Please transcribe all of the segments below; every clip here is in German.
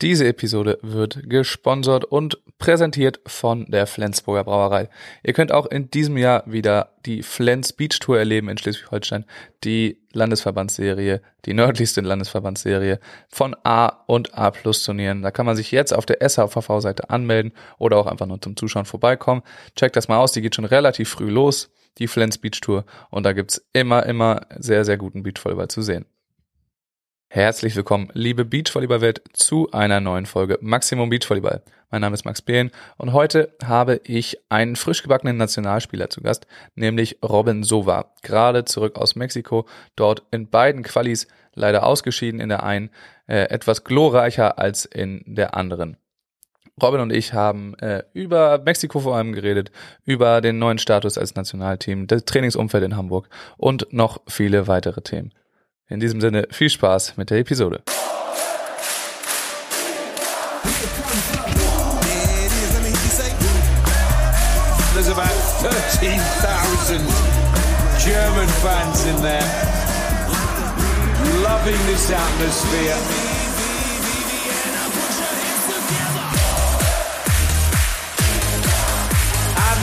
Diese Episode wird gesponsert und präsentiert von der Flensburger Brauerei. Ihr könnt auch in diesem Jahr wieder die Flens Beach Tour erleben in Schleswig-Holstein, die Landesverbandsserie, die nördlichste Landesverbandsserie von A und A Plus Turnieren. Da kann man sich jetzt auf der SHVV-Seite anmelden oder auch einfach nur zum Zuschauen vorbeikommen. Checkt das mal aus, die geht schon relativ früh los, die Flens Beach Tour und da gibt's immer, immer sehr, sehr guten Beachvolleyball zu sehen. Herzlich willkommen, liebe Beachvolleyball-Welt, zu einer neuen Folge Maximum Beachvolleyball. Mein Name ist Max Behlen und heute habe ich einen frisch gebackenen Nationalspieler zu Gast, nämlich Robin Sova. Gerade zurück aus Mexiko, dort in beiden Qualis leider ausgeschieden, in der einen äh, etwas glorreicher als in der anderen. Robin und ich haben äh, über Mexiko vor allem geredet, über den neuen Status als Nationalteam, das Trainingsumfeld in Hamburg und noch viele weitere Themen. In diesem Sinne viel Spaß mit der Episode. There's about 13,000 German fans in there, loving this atmosphere.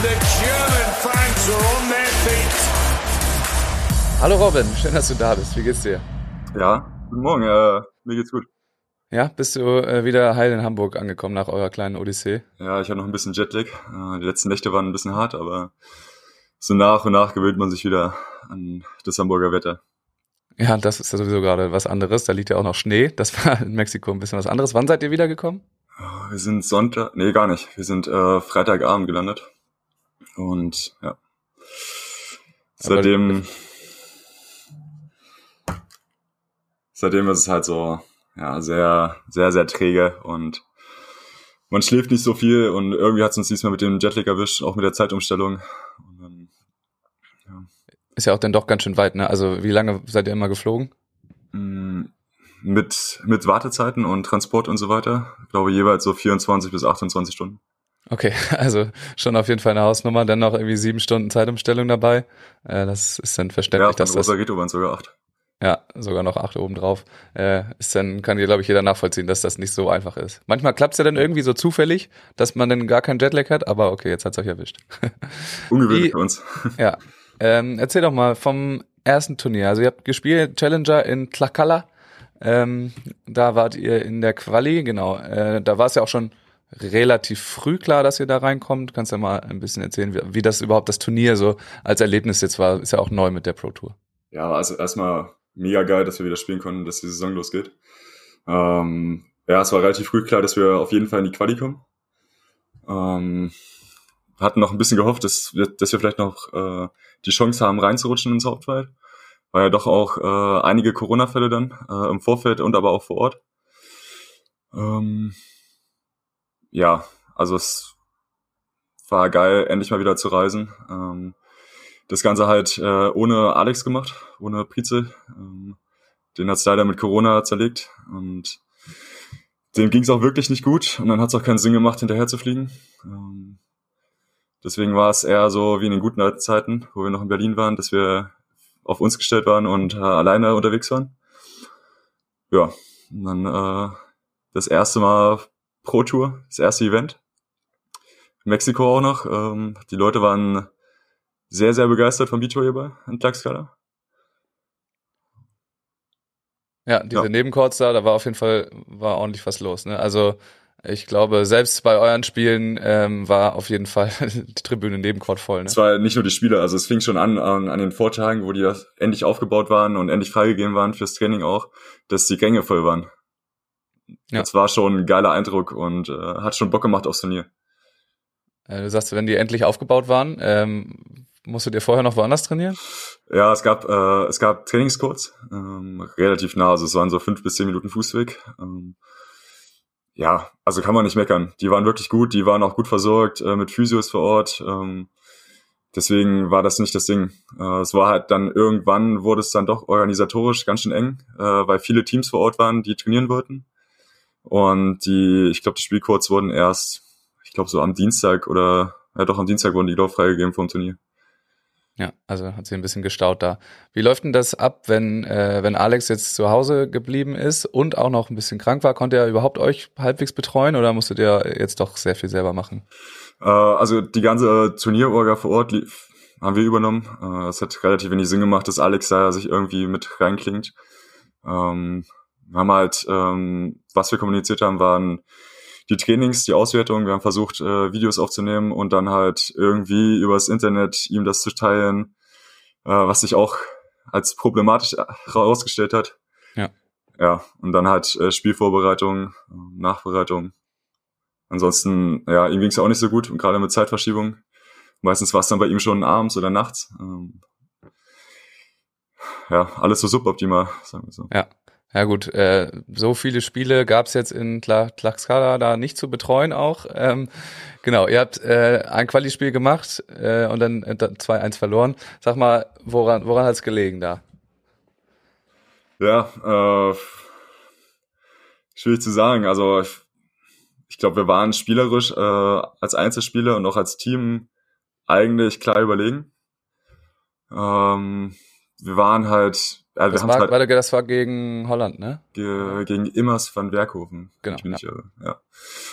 The German fans are on their. Hallo Robin, schön, dass du da bist. Wie geht's dir? Ja, guten Morgen, äh, mir geht's gut. Ja, bist du äh, wieder heil in Hamburg angekommen nach eurer kleinen Odyssee? Ja, ich habe noch ein bisschen Jetlag. Äh, die letzten Nächte waren ein bisschen hart, aber so nach und nach gewöhnt man sich wieder an das Hamburger Wetter. Ja, das ist ja sowieso gerade was anderes. Da liegt ja auch noch Schnee. Das war in Mexiko ein bisschen was anderes. Wann seid ihr wiedergekommen? Wir sind Sonntag, nee, gar nicht. Wir sind äh, Freitagabend gelandet. Und ja. Seitdem, seitdem ist es halt so, ja, sehr, sehr, sehr träge und man schläft nicht so viel und irgendwie hat es uns diesmal mit dem Jetlag erwischt, auch mit der Zeitumstellung. Dann, Ist ja auch dann doch ganz schön weit, ne? Also wie lange seid ihr immer geflogen? mh, mit, mit Wartezeiten und Transport und so weiter, ich glaube jeweils so 24 bis 28 Stunden. Okay, also schon auf jeden Fall eine Hausnummer. Dann noch irgendwie sieben Stunden Zeitumstellung dabei. Äh, das ist dann Ja, verständlich, auf dass das waren sogar acht. Ja, sogar noch acht oben drauf. Äh, ist dann, kann dir, glaube ich, jeder nachvollziehen, dass das nicht so einfach ist. Manchmal klappt's ja dann irgendwie so zufällig, dass man dann gar keinen Jetlag hat, aber okay, jetzt hat's euch erwischt. Ungewöhnlich für uns. ja. Ähm, erzähl doch mal vom ersten Turnier. Also ihr habt gespielt Challenger in Tlaxcala. Ähm, da wart ihr in der Quali, genau. Äh, da war es ja auch schon relativ früh klar, dass ihr da reinkommt. Kannst ja mal ein bisschen erzählen, wie, wie das überhaupt das Turnier so als Erlebnis jetzt war. Ist ja auch neu mit der Pro Tour. Ja, also erstmal mega geil, dass wir wieder spielen konnten, dass die Saison losgeht. Ähm, ja, es war relativ früh klar, dass wir auf jeden Fall in die Quali kommen. Ähm, hatten noch ein bisschen gehofft, dass wir, dass wir vielleicht noch äh, die Chance haben, reinzurutschen ins Hauptfeld. War ja doch auch äh, einige Corona-Fälle dann äh, im Vorfeld und aber auch vor Ort. Ähm, ja, also es war geil, endlich mal wieder zu reisen. Ähm, das Ganze halt äh, ohne Alex gemacht, ohne Prize. Ähm, den hat's leider mit Corona zerlegt und dem ging's auch wirklich nicht gut und dann hat's auch keinen Sinn gemacht, hinterher zu fliegen. Ähm, deswegen war es eher so wie in den guten alten Zeiten, wo wir noch in Berlin waren, dass wir auf uns gestellt waren und äh, alleine unterwegs waren. Ja, und dann äh, das erste Mal Pro Tour, das erste Event. Mexiko auch noch. Ähm, die Leute waren sehr, sehr begeistert vom Beachvolleyball in Tlaxcala. Ja, diese Ja. Nebencourts da, da war auf jeden Fall war ordentlich was los. Ne? Also ich glaube, selbst bei euren Spielen ähm, war auf jeden Fall die Tribüne Nebencourt voll. Ne? Es war nicht nur die Spieler, also es fing schon an, an an den Vortagen, wo die das endlich aufgebaut waren und endlich freigegeben waren fürs Training auch, dass die Gänge voll waren. Ja. Das war schon ein geiler Eindruck und äh, hat schon Bock gemacht aufs Turnier. Äh, du sagst, wenn die endlich aufgebaut waren, ähm, musstet ihr vorher noch woanders trainieren? Ja, es gab äh, es gab Trainingscourts, ähm, relativ nah, also es waren so fünf bis zehn Minuten Fußweg. Ähm, ja, also kann man nicht meckern. Die waren wirklich gut, die waren auch gut versorgt äh, mit Physios vor Ort. Ähm, deswegen war das nicht das Ding. Äh, es war halt dann irgendwann wurde es dann doch organisatorisch ganz schön eng, äh, weil viele Teams vor Ort waren, die trainieren wollten. Und die, ich glaube, die Spielcodes wurden erst, ich glaube, so am Dienstag oder ja doch am Dienstag wurden die glaube freigegeben vom Turnier. Ja, also hat sich ein bisschen gestaut da. Wie läuft denn das ab, wenn, äh, wenn Alex jetzt zu Hause geblieben ist und auch noch ein bisschen krank war? Konnte er überhaupt euch halbwegs betreuen oder musstet ihr jetzt doch sehr viel selber machen? Äh, also die ganze Turnierorga vor Ort lief, haben wir übernommen. Äh, es hat relativ wenig Sinn gemacht, dass Alex da sich irgendwie mit reinklingt. Ähm, wir haben halt, ähm, was wir kommuniziert haben, waren die Trainings, die Auswertung. Wir haben versucht, äh, Videos aufzunehmen und dann halt irgendwie übers Internet ihm das zu teilen, äh, was sich auch als problematisch herausgestellt hat. Ja. Ja, und dann halt äh, Spielvorbereitung, Nachbereitung. Ansonsten, ja, ihm ging es ja auch nicht so gut, und gerade mit Zeitverschiebung. Meistens war es dann bei ihm schon abends oder nachts. Ähm, ja, alles so suboptimal, sagen wir so. Ja. Ja gut, äh, so viele Spiele gab es jetzt in Tla Tlaxcala da nicht zu betreuen auch. Ähm, genau, ihr habt äh, ein Quali-Spiel gemacht äh, und dann äh, 2-1 verloren. Sag mal, woran, woran hat es gelegen da? Ja, äh, schwierig zu sagen. Also ich, ich glaube, wir waren spielerisch äh, als Einzelspieler und auch als Team eigentlich klar überlegen. Ähm, wir waren halt ja, das, war, halt das war gegen Holland, ne? Ge gegen Immers van Werkhoven. Genau. Ich bin ja. Nicht irre. ja.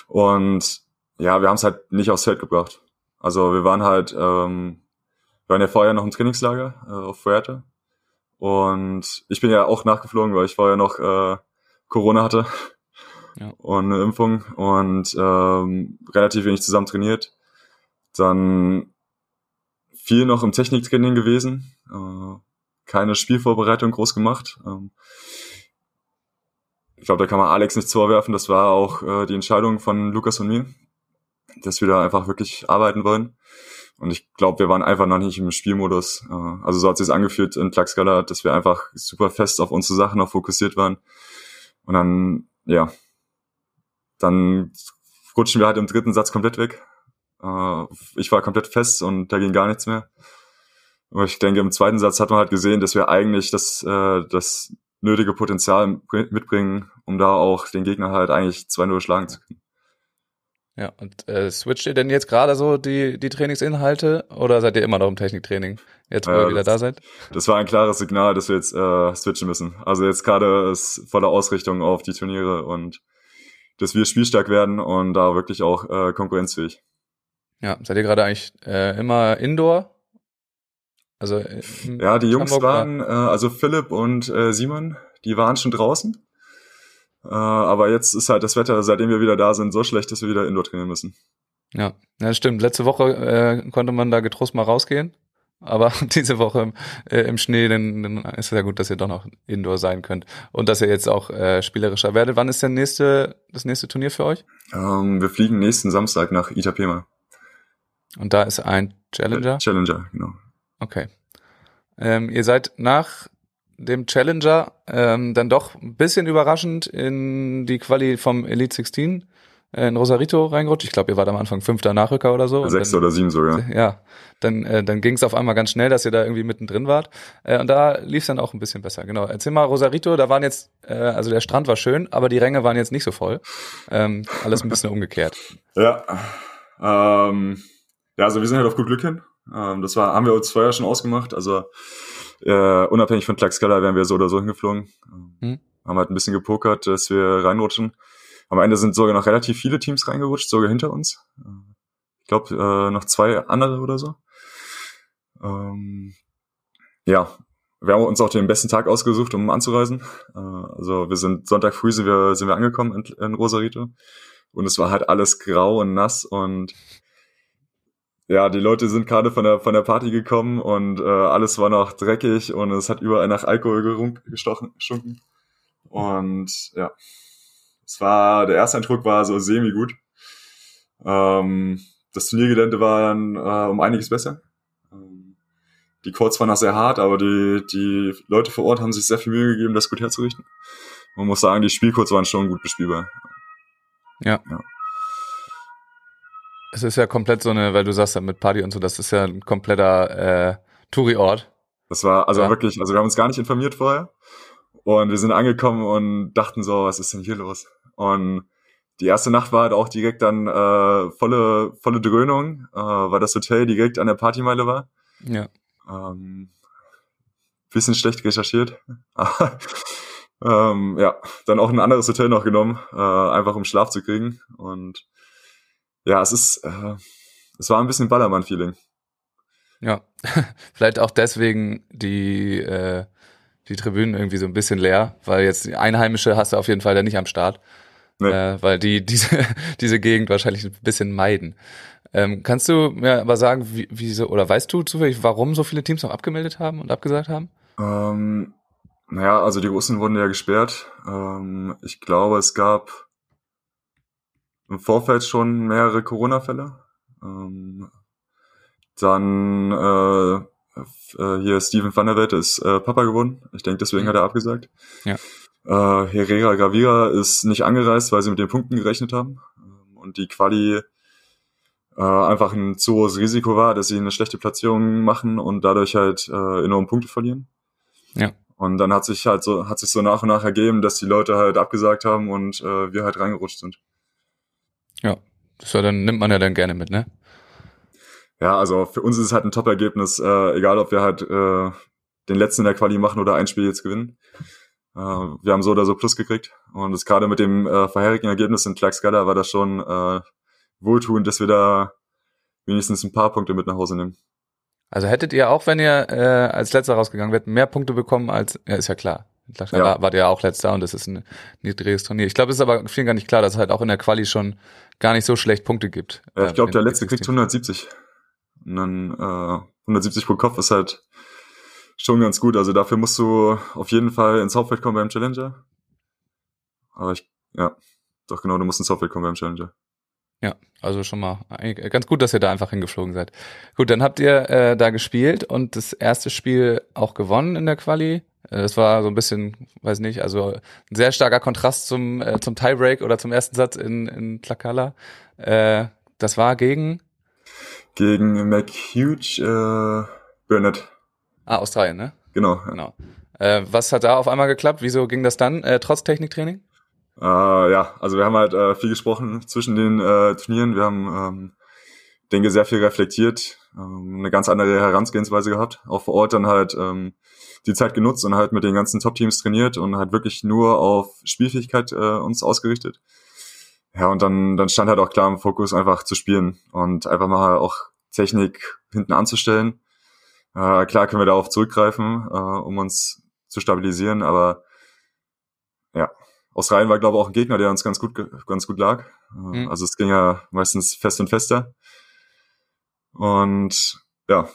Und ja, wir haben es halt nicht aufs Feld gebracht. Also wir waren halt, ähm, wir waren ja vorher noch im Trainingslager äh, auf Fuerte. Und ich bin ja auch nachgeflogen, weil ich vorher noch äh, Corona hatte ja. und eine Impfung und ähm, relativ wenig zusammen trainiert. Dann viel noch im Techniktraining gewesen. Äh, keine Spielvorbereitung groß gemacht. Ähm, ich glaube, da kann man Alex nichts vorwerfen. Das war auch äh, die Entscheidung von Lukas und mir, dass wir da einfach wirklich arbeiten wollen. Und ich glaube, wir waren einfach noch nicht im Spielmodus. Äh, also so hat sich angefühlt in Tlaxcala, dass wir einfach super fest auf unsere Sachen noch fokussiert waren. Und dann, ja, dann rutschen wir halt im dritten Satz komplett weg. Äh, ich war komplett fest und da ging gar nichts mehr. Aber ich denke, im zweiten Satz hat man halt gesehen, dass wir eigentlich das, äh, das nötige Potenzial mitbringen, um da auch den Gegner halt eigentlich 2-0 schlagen zu können. Ja, und äh, switcht ihr denn jetzt gerade so die, die Trainingsinhalte oder seid ihr immer noch im Techniktraining, jetzt wo äh, ihr wieder das, da seid? Das war ein klares Signal, dass wir jetzt äh, switchen müssen. Also jetzt gerade ist volle Ausrichtung auf die Turniere und dass wir spielstark werden und da wirklich auch äh, konkurrenzfähig. Ja, seid ihr gerade eigentlich äh, immer Indoor also äh, ja, die Jungs Hamburg waren, äh, also Philipp und äh, Simon, die waren schon draußen. Äh, aber jetzt ist halt das Wetter, seitdem wir wieder da sind, so schlecht, dass wir wieder Indoor trainieren müssen. Ja, ja stimmt. Letzte Woche äh, konnte man da getrost mal rausgehen. Aber diese Woche äh, im Schnee, dann, dann ist es ja gut, dass ihr doch noch Indoor sein könnt. Und dass ihr jetzt auch äh, spielerischer werdet. Wann ist der nächste, das nächste Turnier für euch? Ähm, wir fliegen nächsten Samstag nach Itapema. Und da ist ein Challenger? Challenger, genau. Okay. Ähm, ihr seid nach dem Challenger ähm, dann doch ein bisschen überraschend in die Quali vom Elite 16 äh, in Rosarito reingerutscht. Ich glaube, ihr wart am Anfang fünfter Nachrücker oder so. Sechster oder sieben sogar. Ja, dann, äh, dann ging es auf einmal ganz schnell, dass ihr da irgendwie mittendrin wart. Äh, und da lief es dann auch ein bisschen besser. Genau. Erzähl mal, Rosarito, da waren jetzt, äh, also der Strand war schön, aber die Ränge waren jetzt nicht so voll. Ähm, alles ein bisschen umgekehrt. Ja. Ähm, ja, also wir sind halt auf gut Glück hin. Ähm, das war, haben wir uns vorher schon ausgemacht. Also äh, unabhängig von Tlaxcala wären wir so oder so hingeflogen. Mhm. Haben halt ein bisschen gepokert, dass wir reinrutschen. Am Ende sind sogar noch relativ viele Teams reingerutscht, sogar hinter uns. Ich glaube, äh, noch zwei andere oder so. Ähm, ja, wir haben uns auch den besten Tag ausgesucht, um anzureisen. Äh, also wir sind Sonntag früh sind wir, sind wir angekommen in, in Rosarito. Und es war halt alles grau und nass und ja, die Leute sind gerade von der von der Party gekommen und äh, alles war noch dreckig und es hat überall nach Alkohol gestochen, gestunken. Und ja, es war der erste Eindruck war so semi gut. Ähm, das Turniergelände war dann äh, um einiges besser. Ähm, die Courts waren noch sehr hart, aber die die Leute vor Ort haben sich sehr viel Mühe gegeben, das gut herzurichten. Man muss sagen, die Spielcourts waren schon gut bespielbar. Ja. Ja. Es ist ja komplett so eine, weil du sagst ja mit Party und so, das ist ja ein kompletter äh, Touri-Ort. Das war also Ja. wirklich, also wir haben uns gar nicht informiert vorher. Und wir sind angekommen und dachten so, was ist denn hier los? Und die erste Nacht war halt auch direkt dann äh, volle, volle Dröhnung, äh, weil das Hotel direkt an der Partymeile war. Ja. Ähm, bisschen schlecht recherchiert. Ähm, ja, dann auch ein anderes Hotel noch genommen, äh, einfach um Schlaf zu kriegen. Und ja, es ist, äh, es war ein bisschen Ballermann-Feeling. Ja. Vielleicht auch deswegen die, äh, die Tribünen irgendwie so ein bisschen leer, weil jetzt die Einheimische hast du auf jeden Fall da nicht am Start. Nee. Äh, weil die diese, diese Gegend wahrscheinlich ein bisschen meiden. Ähm, kannst du mir aber sagen, wie, wie so, oder weißt du zufällig, warum so viele Teams noch abgemeldet haben und abgesagt haben? Ähm, naja, also die Russen wurden ja gesperrt. Ähm, ich glaube, es gab im Vorfeld schon mehrere Corona-Fälle. Ähm, dann äh, äh, hier Steven van der Welt ist äh, Papa geworden. Ich denke, deswegen Mhm. hat er abgesagt. Ja. Äh, Herrera Gravira ist nicht angereist, weil sie mit den Punkten gerechnet haben. Ähm, Und die Quali äh, einfach ein zu hohes Risiko war, dass sie eine schlechte Platzierung machen und dadurch halt äh, enorm Punkte verlieren. Ja. Und dann hat sich halt so, hat sich so nach und nach ergeben, dass die Leute halt abgesagt haben und äh, wir halt reingerutscht sind. Ja. Das ja, dann nimmt man ja dann gerne mit, ne? Ja, also für uns ist es halt ein Top-Ergebnis, äh, egal ob wir halt äh, den letzten in der Quali machen oder ein Spiel jetzt gewinnen. Äh, wir haben so oder so Plus gekriegt. Und das gerade mit dem äh, vorherigen Ergebnis in Tlaxcala war das schon äh, wohltuend, dass wir da wenigstens ein paar Punkte mit nach Hause nehmen. Also hättet ihr auch, wenn ihr äh, als letzter rausgegangen wärt, mehr Punkte bekommen als, ja, ist ja klar. Klar, Ja. War, ihr ja auch letzter und das ist ein niedriges Turnier. Ich glaube, es ist aber vielen gar nicht klar, dass es halt auch in der Quali schon gar nicht so schlecht Punkte gibt. Ja, ich Äh, glaube, der letzte kriegt 170. Und dann äh, 170 pro Kopf ist halt schon ganz gut. Also dafür musst du auf jeden Fall ins Hauptfeld kommen beim Challenger. Aber ich, ja, doch genau, du musst ins Hauptfeld kommen beim Challenger. Ja, also schon mal ganz gut, dass ihr da einfach hingeflogen seid. Gut, dann habt ihr äh, da gespielt und das erste Spiel auch gewonnen in der Quali. Äh, Das war so ein bisschen, weiß nicht, also ein sehr starker Kontrast zum, äh, zum Tiebreak oder zum ersten Satz in, in Tlakala. Äh, das war gegen Gegen McHuge, äh, Burnett. ah, Australien, ne? Genau. Ja. Genau. Äh, was hat da auf einmal geklappt? Wieso ging das dann, äh, trotz Techniktraining? Äh, ja, also wir haben halt äh, viel gesprochen zwischen den äh, Turnieren. Wir haben, ähm, denke, sehr viel reflektiert, ähm, eine ganz andere Herangehensweise gehabt. Auch vor Ort dann halt ähm, die Zeit genutzt und halt mit den ganzen Top-Teams trainiert und halt wirklich nur auf Spielfähigkeit äh, uns ausgerichtet. Ja, und dann, dann stand halt auch klar im Fokus, einfach zu spielen und einfach mal auch Technik hinten anzustellen. Äh, klar können wir darauf zurückgreifen, äh, um uns zu stabilisieren, aber ja, Australien war, glaube ich, auch ein Gegner, der uns ganz gut, ganz gut lag. Äh, Mhm. Also es ging ja meistens fest und fester. Und ja,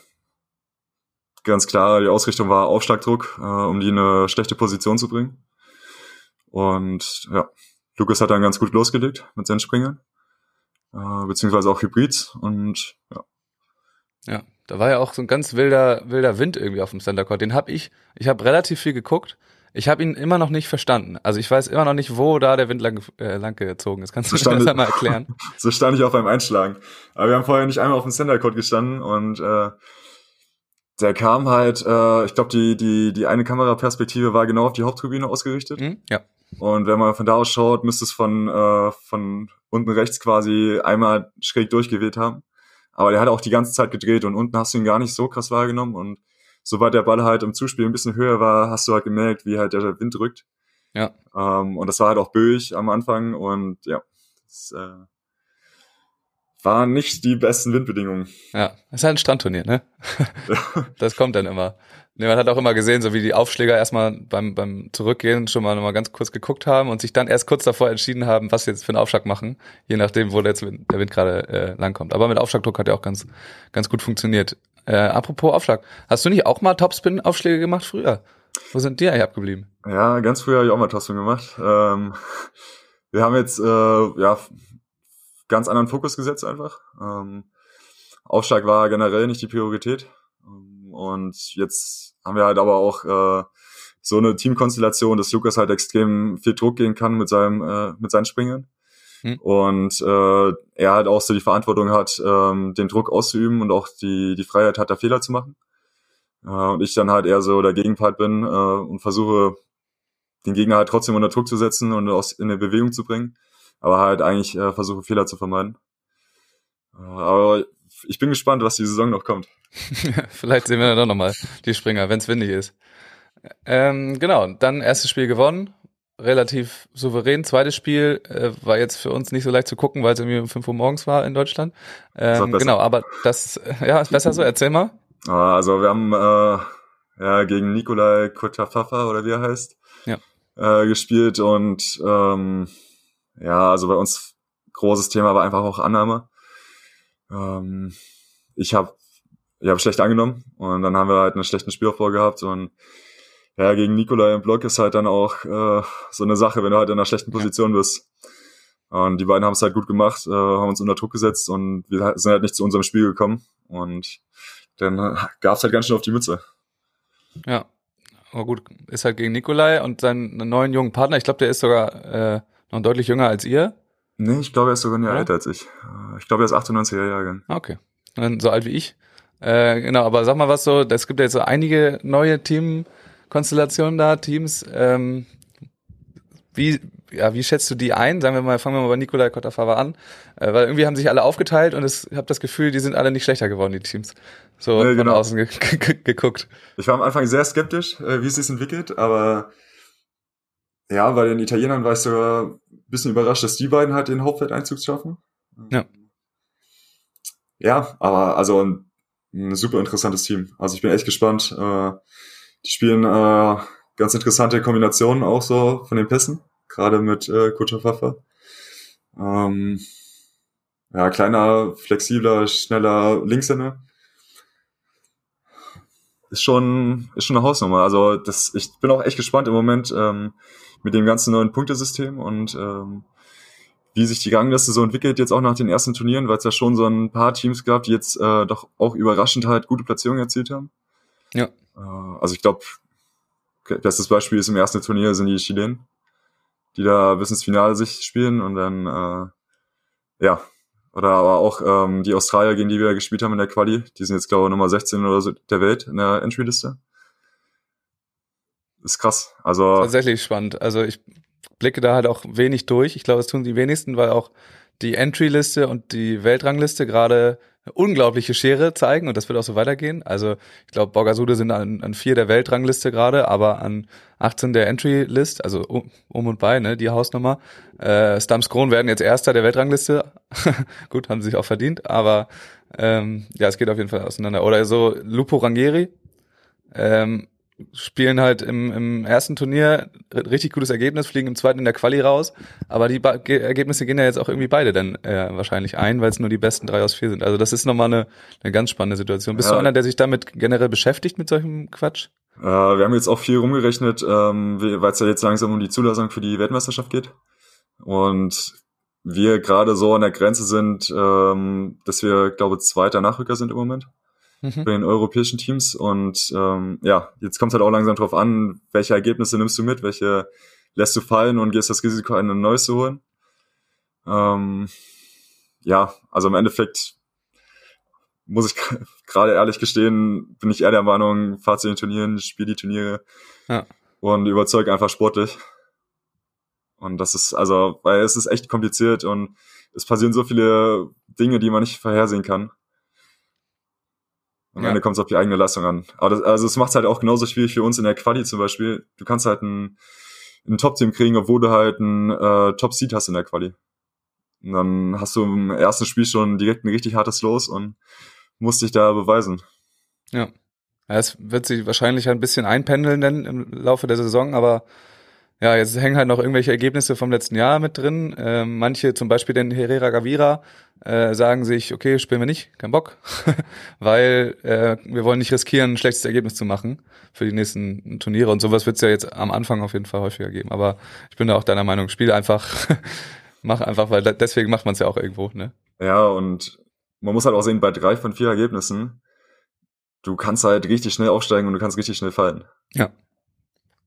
ganz klar, die Ausrichtung war Aufschlagdruck, äh, um die in eine schlechte Position zu bringen. Und ja, Lukas hat dann ganz gut losgelegt mit seinen Springern, äh, beziehungsweise auch Hybrids. Und ja, Ja, da war ja auch so ein ganz wilder, wilder Wind irgendwie auf dem Center Court. Den hab ich, ich habe relativ viel geguckt. Ich habe ihn immer noch nicht verstanden. Also ich weiß immer noch nicht, wo da der Wind lang, äh, lang gezogen ist. Kannst du mir das einmal erklären? so stand ich auch beim Einschlagen. Aber wir haben vorher nicht einmal auf dem Center Court gestanden und äh, der kam halt, äh, ich glaube, die, die, die eine Kameraperspektive war genau auf die Haupttribüne ausgerichtet. Hm? Ja. Und wenn man von da aus schaut, müsste es von, äh, von unten rechts quasi einmal schräg durchgeweht haben. Aber der hat auch die ganze Zeit gedreht und unten hast du ihn gar nicht so krass wahrgenommen. Und sobald der Ball halt im Zuspiel ein bisschen höher war, hast du halt gemerkt, wie halt der Wind drückt. Ja. Ähm, und das war halt auch böig am Anfang und ja, es äh, waren nicht die besten Windbedingungen. Ja, ist halt ein Strandturnier, ne? Das kommt dann immer. Ne, man hat auch immer gesehen, so wie die Aufschläger erstmal beim, beim Zurückgehen schon mal nochmal ganz kurz geguckt haben und sich dann erst kurz davor entschieden haben, was sie jetzt für einen Aufschlag machen, je nachdem, wo der, jetzt Wind- der Wind gerade äh, langkommt. Aber mit Aufschlagdruck hat er auch ganz, ganz gut funktioniert. Äh, apropos Aufschlag, hast du nicht auch mal Topspin-Aufschläge gemacht früher? Wo sind die eigentlich abgeblieben? Ja, ganz früher habe ich auch mal Topspin gemacht. Ähm, wir haben jetzt äh, ja ganz anderen Fokus gesetzt einfach. Ähm, Aufschlag war generell nicht die Priorität. Ähm, Und jetzt haben wir halt aber auch äh, so eine Teamkonstellation, dass Lukas halt extrem viel Druck gehen kann mit seinem äh, mit seinen Springern. Hm. Und äh, er halt auch so die Verantwortung hat, ähm, den Druck auszuüben und auch die, die Freiheit hat, da Fehler zu machen. Äh, und ich dann halt eher so der Gegenpart bin äh, und versuche, den Gegner halt trotzdem unter Druck zu setzen und aus, in eine Bewegung zu bringen. Aber halt eigentlich äh, versuche, Fehler zu vermeiden. Äh, aber ich bin gespannt, was die Saison noch kommt. Vielleicht sehen wir dann doch nochmal die Springer, wenn es windig ist. Ähm, genau, dann erstes Spiel gewonnen, relativ souverän. Zweites Spiel äh, war jetzt für uns nicht so leicht zu gucken, weil es irgendwie um 5 Uhr morgens war in Deutschland. Ähm, genau, aber das ja ist besser so. Erzähl mal. Ah, also wir haben äh, ja gegen Nikolai Kotafafa oder wie er heißt ja. äh, gespielt und ähm, ja, also bei uns großes Thema war einfach auch Annahme. Ähm, ich habe ich hab schlecht angenommen und dann haben wir halt einen schlechten Spielaufbau gehabt und ja, gegen Nikolai im Block ist halt dann auch äh, so eine Sache, wenn du halt in einer schlechten Position bist. Und die beiden haben es halt gut gemacht, äh, haben uns unter Druck gesetzt und wir sind halt nicht zu unserem Spiel gekommen. Und dann gab's halt ganz schön auf die Mütze. Ja, aber gut, ist halt gegen Nikolai und seinen neuen jungen Partner. Ich glaube, der ist sogar äh, noch deutlich jünger als ihr. Nee, ich glaube, er ist sogar ein Jahr ja? älter als ich. Ich glaube, er ist 98er Jahrgang. Okay, dann so alt wie ich. Äh, genau, aber sag mal was so, es gibt ja jetzt so einige neue Team Konstellation da, Teams. Ähm, wie, ja, wie schätzt du die ein? Sagen wir mal, fangen wir mal bei Nikolai Kottafava an. Äh, weil irgendwie haben sich alle aufgeteilt und ich habe das Gefühl, die sind alle nicht schlechter geworden, die Teams. So nee, von genau. außen ge ge geguckt. Ich war am Anfang sehr skeptisch, äh, wie es sich entwickelt, aber ja, bei den Italienern war ich sogar ein bisschen überrascht, dass die beiden halt den Hauptfeldeinzug schaffen. Ja. Ja, aber also ein, ein super interessantes Team. Also ich bin echt gespannt. Äh, die spielen äh, ganz interessante Kombinationen auch so von den Pässen, gerade mit äh, Kutscher Pfeffer. Ähm, ja, kleiner, flexibler, schneller Linkshänder. Ist schon, ist schon eine Hausnummer. Also das, ich bin auch echt gespannt im Moment ähm, mit dem ganzen neuen Punktesystem und ähm, wie sich die Rangliste so entwickelt, jetzt auch nach den ersten Turnieren, weil es ja schon so ein paar Teams gab, die jetzt äh, doch auch überraschend halt gute Platzierungen erzielt haben. Ja. Äh, also ich glaube, bestes Beispiel ist im ersten Turnier sind die Chilenen, die da bis ins Finale sich spielen und dann, äh, ja, oder aber auch ähm, die Australier, gegen die wir gespielt haben in der Quali, die sind jetzt, glaube ich, Nummer 16 oder so der Welt in der Entry-Liste. Ist krass. Also tatsächlich spannend. Also ich blicke da halt auch wenig durch. Ich glaube, es tun die wenigsten, weil auch die Entry-Liste und die Weltrangliste gerade unglaubliche Schere zeigen und das wird auch so weitergehen. Also ich glaube, Borgasude sind an, an vier der Weltrangliste gerade, aber an 18 der Entry-List, also um, um, und bei, ne, die Hausnummer. Äh, Stams Kron werden jetzt Erster der Weltrangliste. Gut, haben sie sich auch verdient, aber ähm, ja, es geht auf jeden Fall auseinander. Oder so Lupo Rangieri, ähm, spielen halt im, im ersten Turnier richtig gutes Ergebnis, fliegen im zweiten in der Quali raus, aber die ba Ergebnisse gehen ja jetzt auch irgendwie beide dann äh, wahrscheinlich ein, weil es nur die besten drei aus vier sind. Also das ist nochmal eine, eine ganz spannende Situation. Bist ja. du einer, der sich damit generell beschäftigt mit solchem Quatsch? Äh, wir haben jetzt auch viel rumgerechnet, ähm, weil es ja jetzt langsam um die Zulassung für die Weltmeisterschaft geht. Und wir gerade so an der Grenze sind, ähm, dass wir, glaube zweiter Nachrücker sind im Moment mhm. bei den europäischen Teams. Und ähm, ja, jetzt kommt es halt auch langsam drauf an, welche Ergebnisse nimmst du mit, welche lässt du fallen und gehst das Risiko ein, ein neues zu holen. Ähm, ja, also im Endeffekt muss ich gerade ehrlich gestehen, bin ich eher der Meinung, fahr zu den Turnieren, spiel die Turniere ja. und überzeug einfach sportlich. Und das ist, also, weil es ist echt kompliziert und es passieren so viele Dinge, die man nicht vorhersehen kann. Am ja. Ende kommt es auf die eigene Leistung an. Aber das, also es macht es halt auch genauso schwierig für uns in der Quali zum Beispiel. Du kannst halt ein, ein Top-Team kriegen, obwohl du halt ein äh, Top-Seed hast in der Quali. Und dann hast du im ersten Spiel schon direkt ein richtig hartes Los und musst dich da beweisen. Ja. ja es wird sich wahrscheinlich ein bisschen einpendeln dann im Laufe der Saison, aber ja, jetzt hängen halt noch irgendwelche Ergebnisse vom letzten Jahr mit drin. Äh, manche, zum Beispiel den Herrera Gavira, äh, sagen sich, okay, spielen wir nicht, kein Bock, weil äh, wir wollen nicht riskieren, ein schlechtes Ergebnis zu machen für die nächsten Turniere. Und sowas wird es ja jetzt am Anfang auf jeden Fall häufiger geben. Aber ich bin da auch deiner Meinung, spiel einfach, mach einfach, weil deswegen macht man es ja auch irgendwo, ne? Ja, und man muss halt auch sehen, bei drei von vier Ergebnissen, du kannst halt richtig schnell aufsteigen und du kannst richtig schnell fallen. Ja.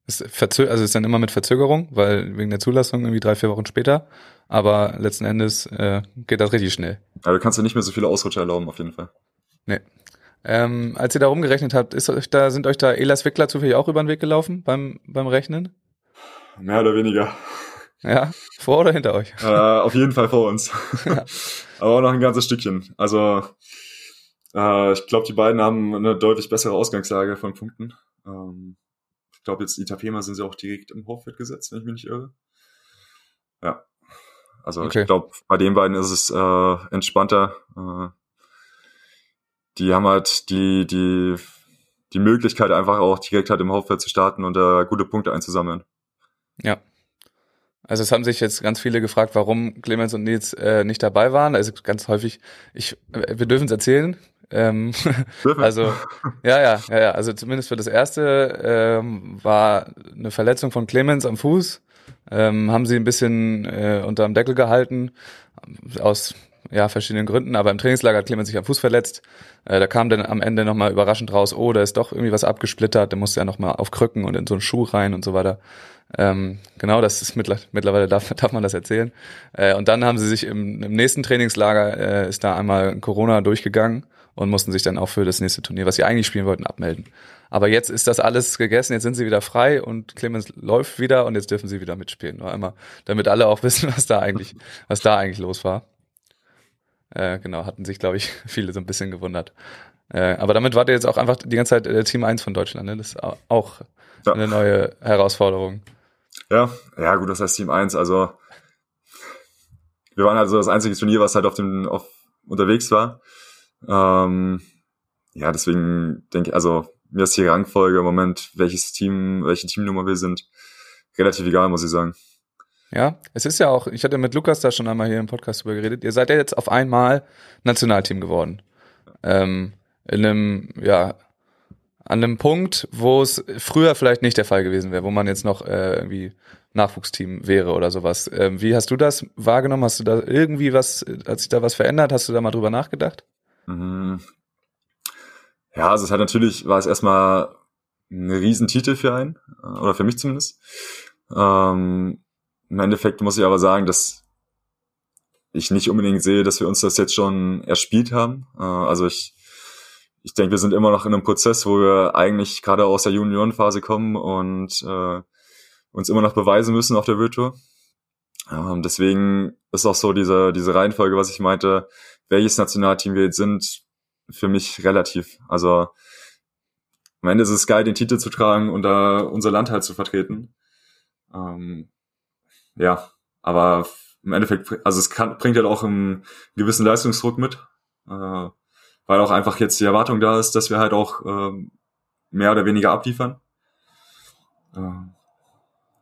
Ist verzö also ist dann immer mit Verzögerung, weil wegen der Zulassung irgendwie drei, vier Wochen später. Aber letzten Endes äh, geht das richtig schnell. Du kannst dir nicht mehr so viele Ausrutscher erlauben, auf jeden Fall. Nee. Ähm, als ihr da rumgerechnet habt, ist euch da, sind euch da Elas Wickler zufällig auch über den Weg gelaufen beim, beim Rechnen? Mehr oder weniger. Ja, vor oder hinter euch? Äh, auf jeden Fall vor uns. Aber auch noch ein ganzes Stückchen. Also äh, ich glaube, die beiden haben eine deutlich bessere Ausgangslage von Punkten. Ähm, ich glaube, jetzt Itapema sind sie auch direkt im Hochfeld gesetzt, wenn ich mich nicht irre. Ja. Also Okay. ich glaube, bei den beiden ist es äh, entspannter. Äh, die haben halt die, die, die Möglichkeit, einfach auch direkt halt im Hauptfeld zu starten und da gute Punkte einzusammeln. Ja. Also es haben sich jetzt ganz viele gefragt, warum Clemens und Nils äh, nicht dabei waren. Also ganz häufig, ich, äh, wir dürfen es erzählen. Ähm, also ja, ja, ja, ja. Also zumindest für das erste ähm, war eine Verletzung von Clemens am Fuß. Ähm, haben sie ein bisschen äh, unterm Deckel gehalten aus ja verschiedenen Gründen. Aber im Trainingslager hat Clemens sich am Fuß verletzt. Äh, da kam dann am Ende nochmal überraschend raus, oh, da ist doch irgendwie was abgesplittert. Da musste er nochmal auf Krücken und in so einen Schuh rein und so weiter. Ähm, genau, das ist mittler mittlerweile darf, darf man das erzählen. Äh, und dann haben sie sich im, im nächsten Trainingslager äh, ist da einmal Corona durchgegangen und mussten sich dann auch für das nächste Turnier, was sie eigentlich spielen wollten, abmelden. Aber jetzt ist das alles gegessen, jetzt sind sie wieder frei und Clemens läuft wieder und jetzt dürfen sie wieder mitspielen. Nur einmal, damit alle auch wissen, was da eigentlich, was da eigentlich los war. Äh, genau, hatten sich, glaube ich, viele so ein bisschen gewundert. Äh, aber damit wart ihr jetzt auch einfach die ganze Zeit äh, Team 1 von Deutschland, ne? Das ist au- auch Ja. eine neue Herausforderung. Ja, ja, gut, das heißt Team 1. Also, wir waren also das einzige Turnier, was halt auf dem, auf, unterwegs war. Ähm, ja, deswegen denke ich, also, mir ist die Rangfolge im Moment, welches Team, welche Teamnummer wir sind, relativ egal, muss ich sagen. Ja, es ist ja auch, ich hatte mit Lukas da schon einmal hier im Podcast drüber geredet, ihr seid ja jetzt auf einmal Nationalteam geworden. Ähm, in einem, ja, an einem Punkt, wo es früher vielleicht nicht der Fall gewesen wäre, wo man jetzt noch äh, irgendwie Nachwuchsteam wäre oder sowas. Ähm, wie hast du das wahrgenommen? Hast du da irgendwie was, hat sich da was verändert? Hast du da mal drüber nachgedacht? Mhm. Ja, also es hat natürlich, war es erstmal ein Riesentitel für einen, äh, oder für mich zumindest. Ähm, Im Endeffekt muss ich aber sagen, dass ich nicht unbedingt sehe, dass wir uns das jetzt schon erspielt haben. Äh, also ich, ich denke, wir sind immer noch in einem Prozess, wo wir eigentlich gerade aus der Juniorenphase kommen und äh, uns immer noch beweisen müssen auf der Virtual. Ähm, deswegen ist auch so diese, diese Reihenfolge, was ich meinte, welches Nationalteam wir jetzt sind, für mich relativ. Also am Ende ist es geil, den Titel zu tragen und da unser Land halt zu vertreten. Ähm, ja, aber im Endeffekt, also es kann, bringt halt auch einen gewissen Leistungsdruck mit, äh, weil auch einfach jetzt die Erwartung da ist, dass wir halt auch ähm, mehr oder weniger abliefern. Äh,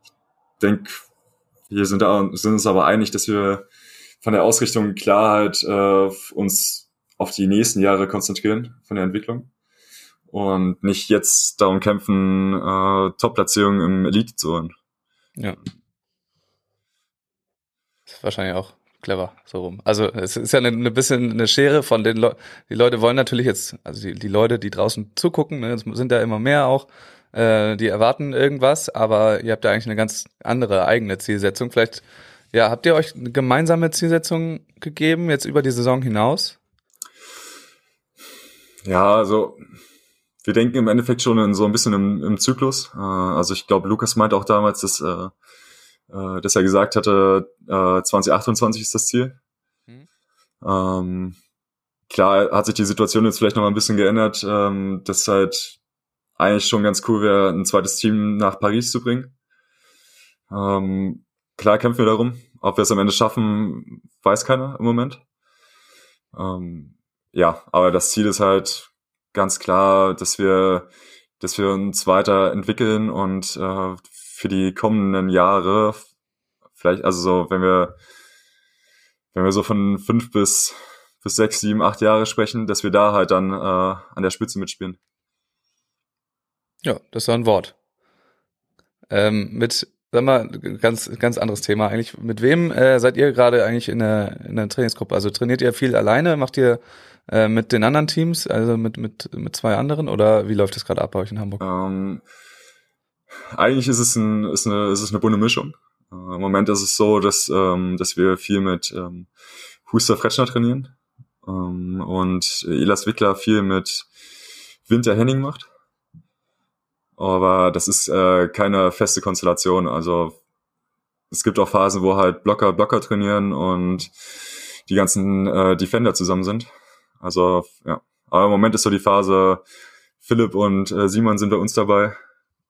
ich denke, wir sind da sind uns aber einig, dass wir von der Ausrichtung klar halt äh, uns auf die nächsten Jahre konzentrieren von der Entwicklung und nicht jetzt darum kämpfen, äh, Top-Platzierungen im Elite zu holen. Ja. wahrscheinlich auch clever, so rum. Also es ist ja eine, eine bisschen eine Schere von den Leuten. Die Leute wollen natürlich jetzt, also die, die Leute, die draußen zugucken, ne, sind ja immer mehr auch, äh, die erwarten irgendwas, aber ihr habt ja eigentlich eine ganz andere eigene Zielsetzung. Vielleicht, ja, habt ihr euch eine gemeinsame Zielsetzung gegeben, jetzt über die Saison hinaus? Ja, also wir denken im Endeffekt schon in so ein bisschen im, im Zyklus. Äh, also ich glaube, Lukas meinte auch damals, dass, äh, äh, dass er gesagt hatte, äh, 2028 ist das Ziel. Mhm. Ähm, klar hat sich die Situation jetzt vielleicht noch mal ein bisschen geändert, ähm, dass halt eigentlich schon ganz cool wäre, ein zweites Team nach Paris zu bringen. Ähm, klar kämpfen wir darum. Ob wir es am Ende schaffen, weiß keiner im Moment. Ähm, ja, aber das Ziel ist halt ganz klar, dass wir, dass wir uns weiterentwickeln und äh, für die kommenden Jahre vielleicht, also so, wenn wir, wenn wir so von fünf bis bis sechs, sieben, acht Jahre sprechen, dass wir da halt dann äh, an der Spitze mitspielen. Ja, das war ein Wort. Ähm, mit, sag mal, ganz, ganz anderes Thema eigentlich. Mit wem äh, seid ihr gerade eigentlich in der, in der Trainingsgruppe? Also trainiert ihr viel alleine? Macht ihr äh, mit den anderen Teams, also mit, mit, mit zwei anderen? Oder wie läuft das gerade ab bei euch in Hamburg? Ähm, Eigentlich ist es, ein, ist eine, ist es eine bunte Mischung. Äh, Im Moment ist es so, dass, ähm, dass wir viel mit ähm, Huster Fretschner trainieren ähm, und Elas Wickler viel mit Winter Henning macht. Aber das ist äh, keine feste Konstellation. Also es gibt auch Phasen, wo halt Blocker Blocker trainieren und die ganzen äh, Defender zusammen sind. Also ja, aber im Moment ist so die Phase, Philipp und äh, Simon sind bei uns dabei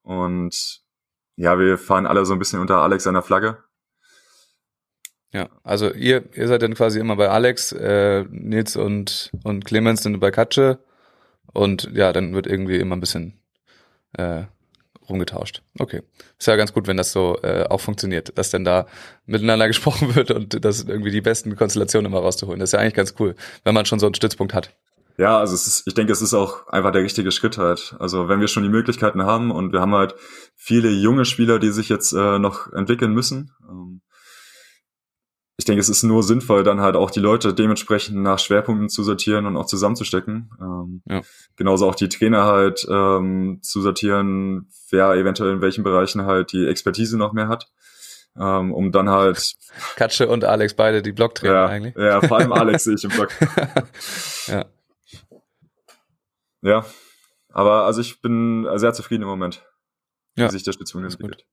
und ja, wir fahren alle so ein bisschen unter Alex seiner Flagge. Ja, also ihr, ihr seid dann quasi immer bei Alex, äh, Nils und, und Clemens sind bei Katsche und ja, dann wird irgendwie immer ein bisschen äh, rumgetauscht. Okay. Ist ja ganz gut, wenn das so äh, auch funktioniert, dass dann da miteinander gesprochen wird und das irgendwie die besten Konstellationen immer rauszuholen. Das ist ja eigentlich ganz cool, wenn man schon so einen Stützpunkt hat. Ja, also ist, ich denke, es ist auch einfach der richtige Schritt halt. Also wenn wir schon die Möglichkeiten haben und wir haben halt viele junge Spieler, die sich jetzt äh, noch entwickeln müssen. Ich denke, es ist nur sinnvoll, dann halt auch die Leute dementsprechend nach Schwerpunkten zu sortieren und auch zusammenzustecken. Ähm, Ja. Genauso auch die Trainer halt ähm, zu sortieren, wer eventuell in welchen Bereichen halt die Expertise noch mehr hat, ähm, um dann halt Katsche und Alex beide die Blocktrainer ja, eigentlich. ja, vor allem Alex sehe ich im Block. Ja. Ja, aber also ich bin sehr zufrieden im Moment, wie Ja. sich der ist entwickelt.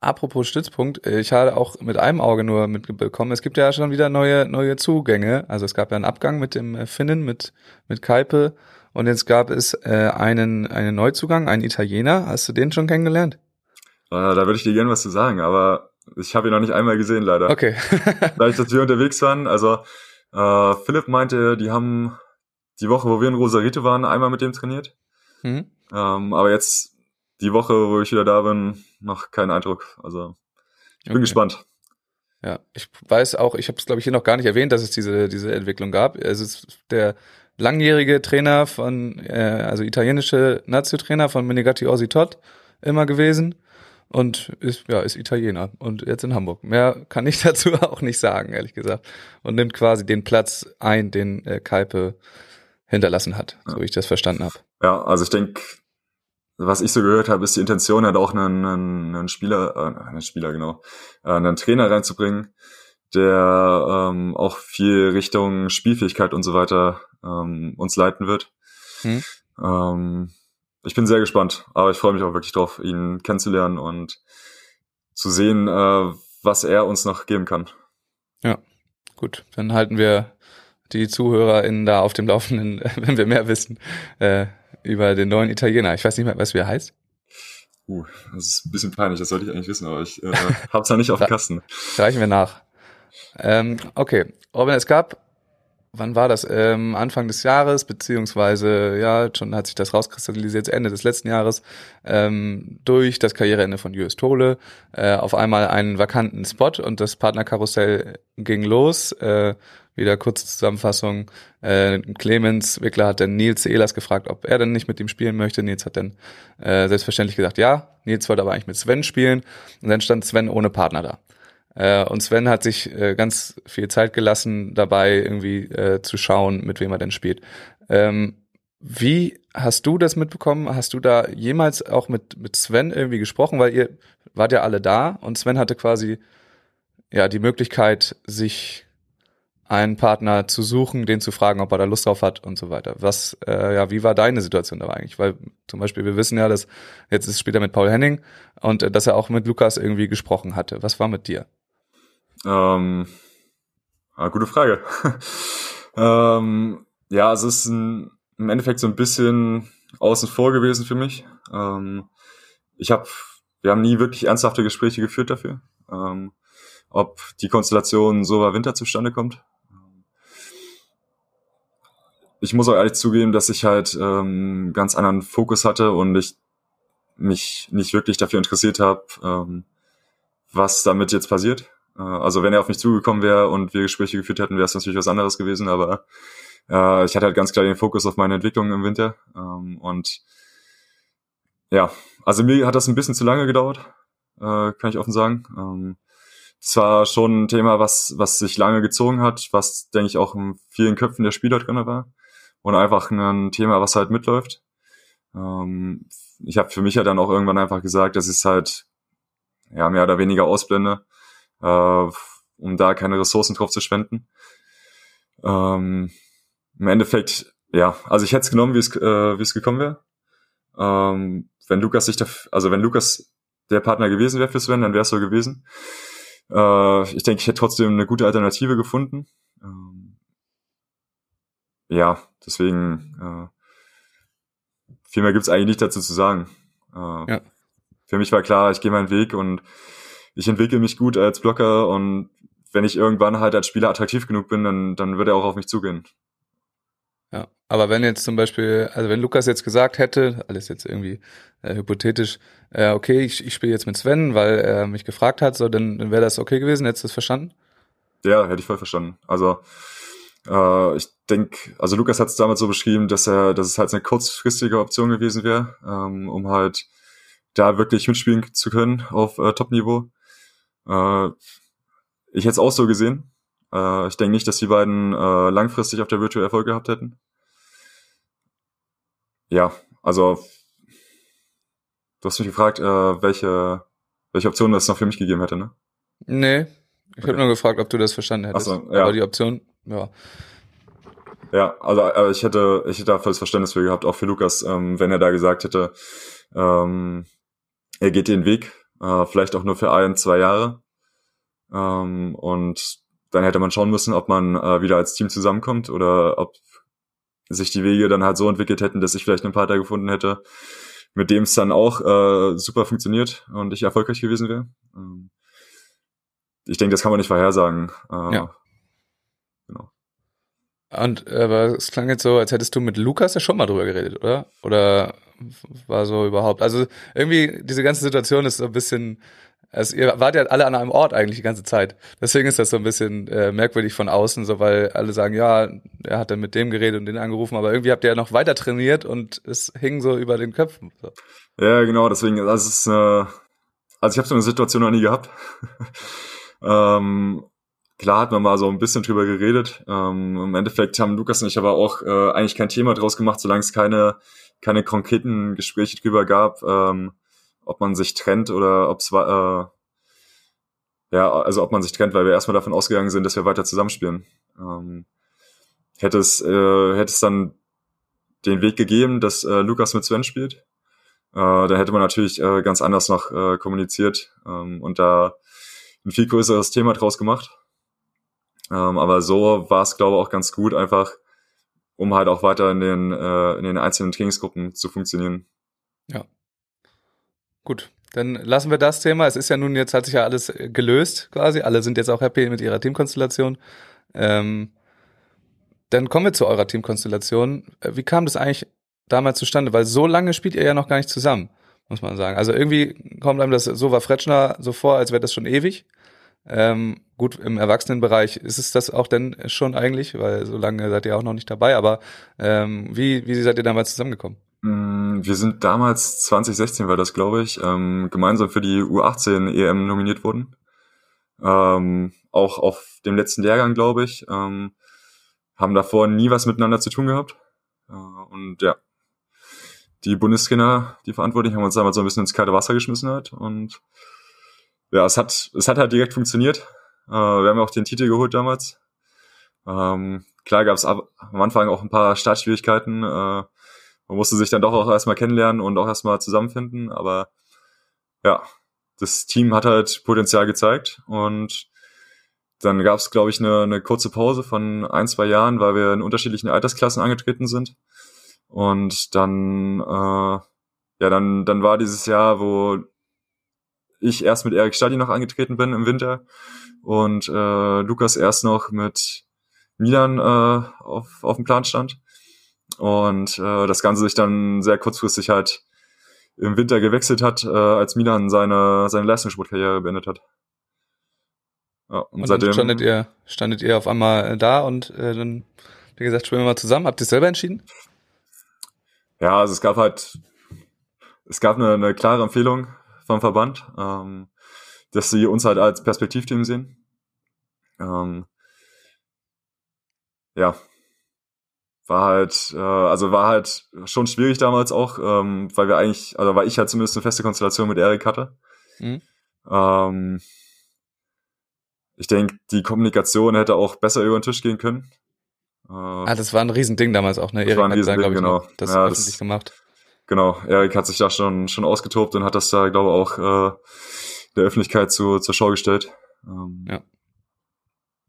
Apropos Stützpunkt, äh, ich habe auch mit einem Auge nur mitbekommen, es gibt ja schon wieder neue, neue Zugänge. Also es gab ja einen Abgang mit dem äh, Finnen, mit, mit Kaipe und jetzt gab es äh, einen, einen Neuzugang, einen Italiener. Hast du den schon kennengelernt? Äh, da würde ich dir gerne was zu sagen, aber ich habe ihn noch nicht einmal gesehen, leider. Okay. Dadurch, dass wir unterwegs waren, also äh, Philipp meinte, die haben die Woche, wo wir in Rosarito waren, einmal mit dem trainiert. hm? Ähm, aber jetzt die Woche, wo ich wieder da bin, noch keinen Eindruck. Also ich bin Okay. gespannt. Ja, ich weiß auch, ich habe es glaube ich hier noch gar nicht erwähnt, dass es diese diese Entwicklung gab. Es ist der langjährige Trainer von äh, also italienische Nazio-Trainer von Menegatti Orsitot immer gewesen und ist ja ist Italiener und jetzt in Hamburg. Mehr kann ich dazu auch nicht sagen, ehrlich gesagt. Und nimmt quasi den Platz ein, den äh, Kaipe hinterlassen hat, so wie ich das verstanden habe. Ja, also ich denke, was ich so gehört habe, ist die Intention, halt auch einen, einen, einen Spieler, äh, einen Spieler genau, äh, einen Trainer reinzubringen, der ähm, auch viel Richtung Spielfähigkeit und so weiter ähm, uns leiten wird. Hm. Ähm, ich bin sehr gespannt, aber ich freue mich auch wirklich drauf, ihn kennenzulernen und zu sehen, äh, was er uns noch geben kann. Gut, dann halten wir die ZuhörerInnen da auf dem Laufenden, wenn wir mehr wissen, äh, über den neuen Italiener. Ich weiß nicht mehr, was wie er heißt. Uh, das ist ein bisschen peinlich, das sollte ich eigentlich wissen, aber ich äh, hab's ja nicht auf dem Kasten. Reichen wir nach. Ähm, okay, Robin, es gab, wann war das? Ähm, Anfang des Jahres, beziehungsweise, ja, schon hat sich das rauskristallisiert, Ende des letzten Jahres, ähm, durch das Karriereende von Julius Tole, äh, auf einmal einen vakanten Spot und das Partnerkarussell ging los. Äh, wieder kurze Zusammenfassung. Äh, Clemens Wickler hat dann Nils Ehlers gefragt, ob er denn nicht mit ihm spielen möchte. Nils hat dann äh, selbstverständlich gesagt, ja. Nils wollte aber eigentlich mit Sven spielen. Und dann stand Sven ohne Partner da. Äh, und Sven hat sich äh, ganz viel Zeit gelassen, dabei irgendwie äh, zu schauen, mit wem er denn spielt. Ähm, wie hast du das mitbekommen? Hast du da jemals auch mit, mit Sven irgendwie gesprochen? Weil ihr wart ja alle da und Sven hatte quasi ja die Möglichkeit, sich einen Partner zu suchen, den zu fragen, ob er da Lust drauf hat und so weiter. Was, äh, ja, wie war deine Situation da eigentlich? Weil zum Beispiel, wir wissen ja, dass jetzt ist später mit Paul Henning und äh, dass er auch mit Lukas irgendwie gesprochen hatte. Was war mit dir? Ähm, ah, gute Frage. ähm, ja, es ist ein, im Endeffekt so ein bisschen außen vor gewesen für mich. Ähm, ich habe, wir haben nie wirklich ernsthafte Gespräche geführt dafür, ähm, ob die Konstellation so war Winter zustande kommt. Ich muss auch ehrlich zugeben, dass ich halt ähm, ganz anderen Fokus hatte und ich mich nicht wirklich dafür interessiert habe, ähm, was damit jetzt passiert. Äh, Also wenn er auf mich zugekommen wäre und wir Gespräche geführt hätten, wäre es natürlich was anderes gewesen, aber äh, ich hatte halt ganz klar den Fokus auf meine Entwicklung im Winter. Ähm, und ja, also mir hat das ein bisschen zu lange gedauert, äh, kann ich offen sagen. Ähm, das war schon ein Thema, was, was sich lange gezogen hat, was, denke ich, auch in vielen Köpfen der Spieler drin war. Und einfach ein Thema, was halt mitläuft. Ähm, ich habe für mich ja dann auch irgendwann einfach gesagt, dass ich halt ja mehr oder weniger ausblende, äh, um da keine Ressourcen drauf zu spenden. Ähm, Im Endeffekt, ja, also ich hätte es genommen, wie es äh, wie es gekommen wäre. Ähm, wenn Lukas sich da, also wenn Lukas der Partner gewesen wäre für Sven, dann wäre es so gewesen. Äh, ich denke, ich hätte trotzdem eine gute Alternative gefunden. Ja, deswegen äh, viel mehr gibt's eigentlich nicht dazu zu sagen. Äh, Ja. Für mich war klar, ich gehe meinen Weg und ich entwickle mich gut als Blocker und wenn ich irgendwann halt als Spieler attraktiv genug bin, dann, dann wird er auch auf mich zugehen. Ja, aber wenn jetzt zum Beispiel, also wenn Lukas jetzt gesagt hätte, alles jetzt irgendwie äh, hypothetisch, äh, okay, ich, ich spiele jetzt mit Sven, weil er mich gefragt hat, so, dann, dann wäre das okay gewesen, hättest du das verstanden? Ja, hätte ich voll verstanden. Also äh, ich denke, also Lukas hat es damals so beschrieben, dass er, dass es halt eine kurzfristige Option gewesen wäre, ähm, um halt da wirklich mitspielen zu können auf äh, Top-Niveau. Äh, ich hätte es auch so gesehen. Äh, ich denke nicht, dass die beiden äh, langfristig auf der Virtual Erfolg gehabt hätten. Ja, also du hast mich gefragt, äh, welche, welche Option das noch für mich gegeben hätte, ne? Nee, ich Okay. habe nur gefragt, ob du das verstanden hättest. Ach so, ja. Aber die Option, ja. Ja, also äh, ich hätte, ich hätte da volles Verständnis für gehabt, auch für Lukas, ähm, wenn er da gesagt hätte, ähm, er geht den Weg, äh, vielleicht auch nur für ein, zwei Jahre. Ähm, und dann hätte man schauen müssen, ob man äh, wieder als Team zusammenkommt oder ob sich die Wege dann halt so entwickelt hätten, dass ich vielleicht einen Partner gefunden hätte, mit dem es dann auch äh, super funktioniert und ich erfolgreich gewesen wäre. Ähm, ich denke, das kann man nicht vorhersagen. Äh, Ja. Und aber es klang jetzt so, als hättest du mit Lukas ja schon mal drüber geredet, oder? Oder war so überhaupt? Also irgendwie diese ganze Situation ist so ein bisschen, also ihr wart ja alle an einem Ort eigentlich die ganze Zeit. Deswegen ist das so ein bisschen äh, merkwürdig von außen, so weil alle sagen, ja, er hat dann mit dem geredet und den angerufen, aber irgendwie habt ihr ja noch weiter trainiert und es hing so über den Köpfen. So. Ja, genau, deswegen, das ist, äh, also ich habe so eine Situation noch nie gehabt. ähm, klar hat man mal so ein bisschen drüber geredet. Ähm, Im Endeffekt haben Lukas und ich aber auch äh, eigentlich kein Thema draus gemacht, solange es keine, keine konkreten Gespräche drüber gab, ähm, ob man sich trennt oder ob es war, äh, ja, also ob man sich trennt, weil wir erstmal davon ausgegangen sind, dass wir weiter zusammenspielen. Ähm, hätte es, äh, hätte es dann den Weg gegeben, dass äh, Lukas mit Sven spielt, äh, dann hätte man natürlich äh, ganz anders noch äh, kommuniziert ähm, und da ein viel größeres Thema draus gemacht. Ähm, aber so war es, glaube ich, auch ganz gut, einfach um halt auch weiter in den, äh, in den einzelnen Trainingsgruppen zu funktionieren. Gut, dann lassen wir das Thema. Es ist ja nun, jetzt hat sich ja alles äh, gelöst quasi. Alle sind jetzt auch happy mit ihrer Teamkonstellation. Ähm, dann kommen wir zu eurer Teamkonstellation. Äh, Wie kam das eigentlich damals zustande? Weil so lange spielt ihr ja noch gar nicht zusammen, muss man sagen. Also irgendwie kommt einem das, so war Fretschner so vor, als wäre das schon ewig. Ähm, gut, im Erwachsenenbereich ist es das auch denn schon eigentlich, weil so lange seid ihr auch noch nicht dabei. Aber ähm, wie, wie seid ihr damals zusammengekommen? Mm, Wir sind damals, 2016 war das, glaube ich, ähm, gemeinsam für die U18 EM nominiert worden. Ähm, auch auf dem letzten Lehrgang, glaube ich. Ähm, haben davor nie was miteinander zu tun gehabt. Äh, und ja, die Bundestrainer, die Verantwortlichen, haben uns damals so ein bisschen ins kalte Wasser geschmissen halt. Und ja, es hat, es hat halt direkt funktioniert. Äh, wir haben auch den Titel geholt damals. Ähm, klar gab es am Anfang auch ein paar Startschwierigkeiten. Äh, man musste sich dann doch auch erstmal kennenlernen und auch erstmal zusammenfinden, aber ja, das Team hat halt Potenzial gezeigt und dann gab es, glaube ich, eine, eine kurze Pause von ein, zwei Jahren, weil wir in unterschiedlichen Altersklassen angetreten sind. Und dann, äh, ja, dann, dann war dieses Jahr, wo ich erst mit Erik Stadi noch angetreten bin im Winter und äh, Lukas erst noch mit Milan äh, auf, auf dem Plan stand. Und äh, das Ganze sich dann sehr kurzfristig halt im Winter gewechselt hat, äh, als Milan seine, seine Leistungssportkarriere beendet hat. Ja, und, Und seitdem dann standet ihr, standet ihr auf einmal äh, da und äh, dann, wie gesagt, spielen wir mal zusammen. Habt ihr es selber entschieden? Ja, also es gab halt, es gab eine, eine klare Empfehlung vom Verband, ähm, dass sie uns halt als Perspektivteam sehen. Ähm, ja, war halt, äh, also war halt schon schwierig damals auch, ähm, weil wir eigentlich, also weil ich halt zumindest eine feste Konstellation mit Erik hatte. Mhm. Ähm, ich denke, die Kommunikation hätte auch besser über den Tisch gehen können. Äh, Ah, das war ein Riesending damals auch, ne? Das war ein hat da, Riesending, glaub ich, genau. das Ja, das- öffentlich gemacht. Genau, Erik hat sich da schon, schon ausgetobt und hat das da, glaube ich, auch äh, der Öffentlichkeit zu, zur Schau gestellt. Ähm, Ja.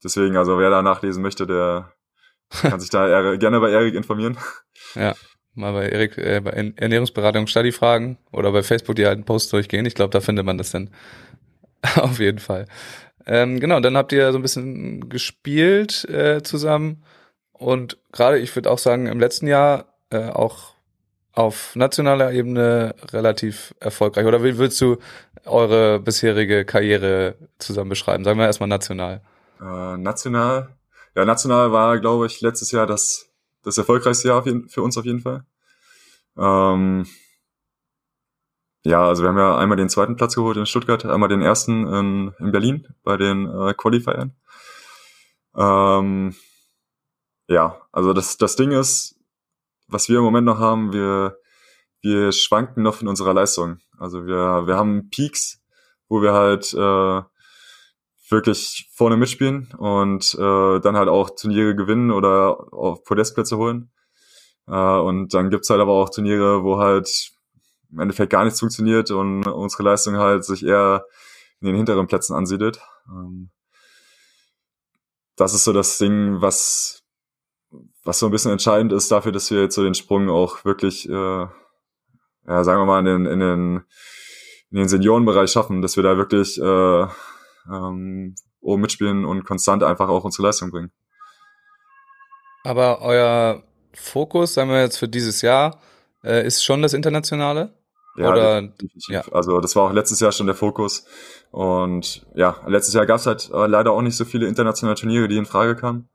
Deswegen, also wer da nachlesen möchte, der kann sich da eher, gerne bei Erik informieren. Ja. Mal bei Erik, äh, bei Ern- Ernährungsberatung Study fragen oder bei Facebook die alten Posts durchgehen. Ich glaube, da findet man das dann auf jeden Fall. Ähm, genau, dann habt ihr so ein bisschen gespielt äh, zusammen und gerade, ich würde auch sagen, im letzten Jahr äh, auch auf nationaler Ebene relativ erfolgreich. Oder wie würdest du eure bisherige Karriere zusammen beschreiben? Sagen wir erstmal national. Äh, national, ja, national war, glaube ich, letztes Jahr das, das erfolgreichste Jahr für uns auf jeden Fall. Ähm, ja, also wir haben ja einmal den zweiten Platz geholt in Stuttgart, einmal den ersten in, in Berlin bei den äh, Qualifiern. Ähm, ja, also das, das Ding ist, was wir im Moment noch haben, wir, wir schwanken noch in unserer Leistung. Also wir, wir haben Peaks, wo wir halt äh, wirklich vorne mitspielen und äh, dann halt auch Turniere gewinnen oder auf Podestplätze holen. Äh, und dann gibt's halt aber auch Turniere, wo halt im Endeffekt gar nichts funktioniert und unsere Leistung halt sich eher in den hinteren Plätzen ansiedelt. Ähm, das ist so das Ding, was, was so ein bisschen entscheidend ist dafür, dass wir jetzt so den Sprung auch wirklich, äh, ja, sagen wir mal, in den, in den, in den Seniorenbereich schaffen, dass wir da wirklich äh, ähm, oben mitspielen und konstant einfach auch unsere Leistung bringen. Aber euer Fokus, sagen wir jetzt für dieses Jahr, äh, ist schon das Internationale? Ja, Oder- definitiv. ja. Also das war auch letztes Jahr schon der Fokus. Und ja, letztes Jahr gab es halt äh, leider auch nicht so viele internationale Turniere, die in Frage kamen.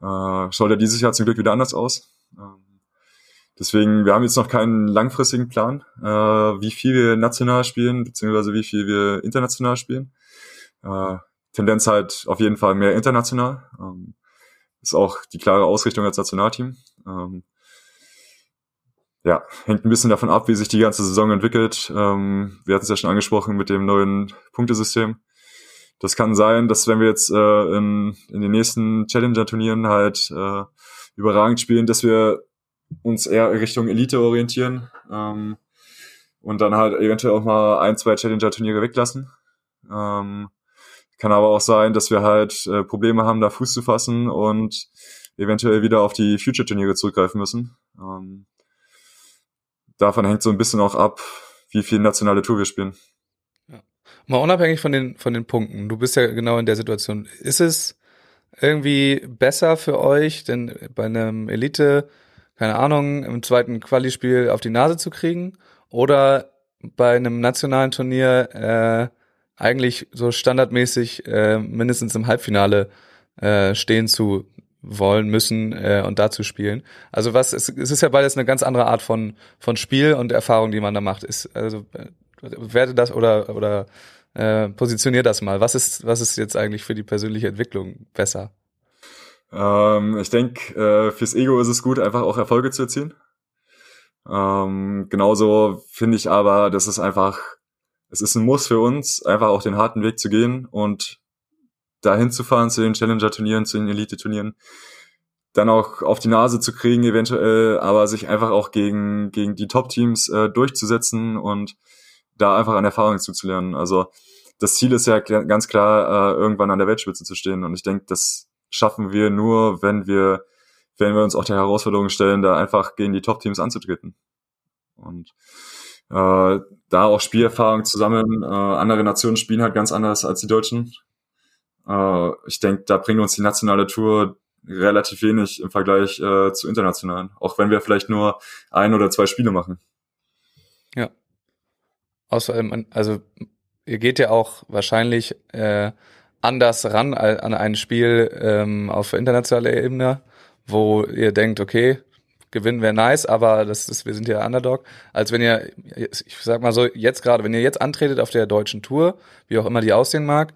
Äh, schaut ja dieses Jahr zum Glück wieder anders aus. Ähm, deswegen, wir haben jetzt noch keinen langfristigen Plan, äh, wie viel wir national spielen, beziehungsweise wie viel wir international spielen. Äh, Tendenz halt auf jeden Fall mehr international. Ähm, ist auch die klare Ausrichtung als Nationalteam. Ähm, ja, hängt ein bisschen davon ab, wie sich die ganze Saison entwickelt. Ähm, wir hatten es ja schon angesprochen mit dem neuen Punktesystem. Das kann sein, dass wenn wir jetzt äh, in, in den nächsten Challenger-Turnieren halt äh, überragend spielen, dass wir uns eher Richtung Elite orientieren ähm, und dann halt eventuell auch mal ein, zwei Challenger-Turniere weglassen. Ähm, kann aber auch sein, dass wir halt äh, Probleme haben, da Fuß zu fassen und eventuell wieder auf die Future-Turniere zurückgreifen müssen. Ähm, davon hängt so ein bisschen auch ab, wie viel nationale Tour wir spielen. Mal unabhängig von den, von den Punkten, du bist ja genau in der Situation. Ist es irgendwie besser für euch, denn bei einem Elite, keine Ahnung, im zweiten Quali-Spiel auf die Nase zu kriegen? Oder bei einem nationalen Turnier äh, eigentlich so standardmäßig äh, mindestens im Halbfinale äh, stehen zu wollen, müssen äh, und da zu spielen? Also was, es, es ist ja beides eine ganz andere Art von, von Spiel und Erfahrung, die man da macht. Ist, also äh, werte das oder oder äh, positionier das mal. Was ist was ist jetzt eigentlich für die persönliche Entwicklung besser? Ähm, ich denke, äh, fürs Ego ist es gut, einfach auch Erfolge zu erzielen. Ähm, genauso finde ich aber, dass es einfach, es ist ein Muss für uns, einfach auch den harten Weg zu gehen und dahin zu fahren zu den Challenger-Turnieren, zu den Elite-Turnieren, dann auch auf die Nase zu kriegen eventuell, aber sich einfach auch gegen, gegen die Top-Teams äh, durchzusetzen und da einfach an Erfahrung zuzulernen. Also das Ziel ist ja ganz klar, äh, irgendwann an der Weltspitze zu stehen. Und ich denke, das schaffen wir nur, wenn wir, wenn wir uns auch der Herausforderung stellen, da einfach gegen die Top-Teams anzutreten. Und äh, da auch Spielerfahrung zu sammeln. Äh, andere Nationen spielen halt ganz anders als die Deutschen. Äh, ich denke, da bringt uns die nationale Tour relativ wenig im Vergleich äh, zu internationalen. Auch wenn wir vielleicht nur ein oder zwei Spiele machen. Außer, also ihr geht ja auch wahrscheinlich äh, anders ran an ein Spiel ähm, auf internationaler Ebene, wo ihr denkt, okay, gewinnen wäre nice, aber das ist, wir sind ja Underdog, als wenn ihr, ich sag mal so, jetzt gerade, wenn ihr jetzt antretet auf der deutschen Tour, wie auch immer die aussehen mag,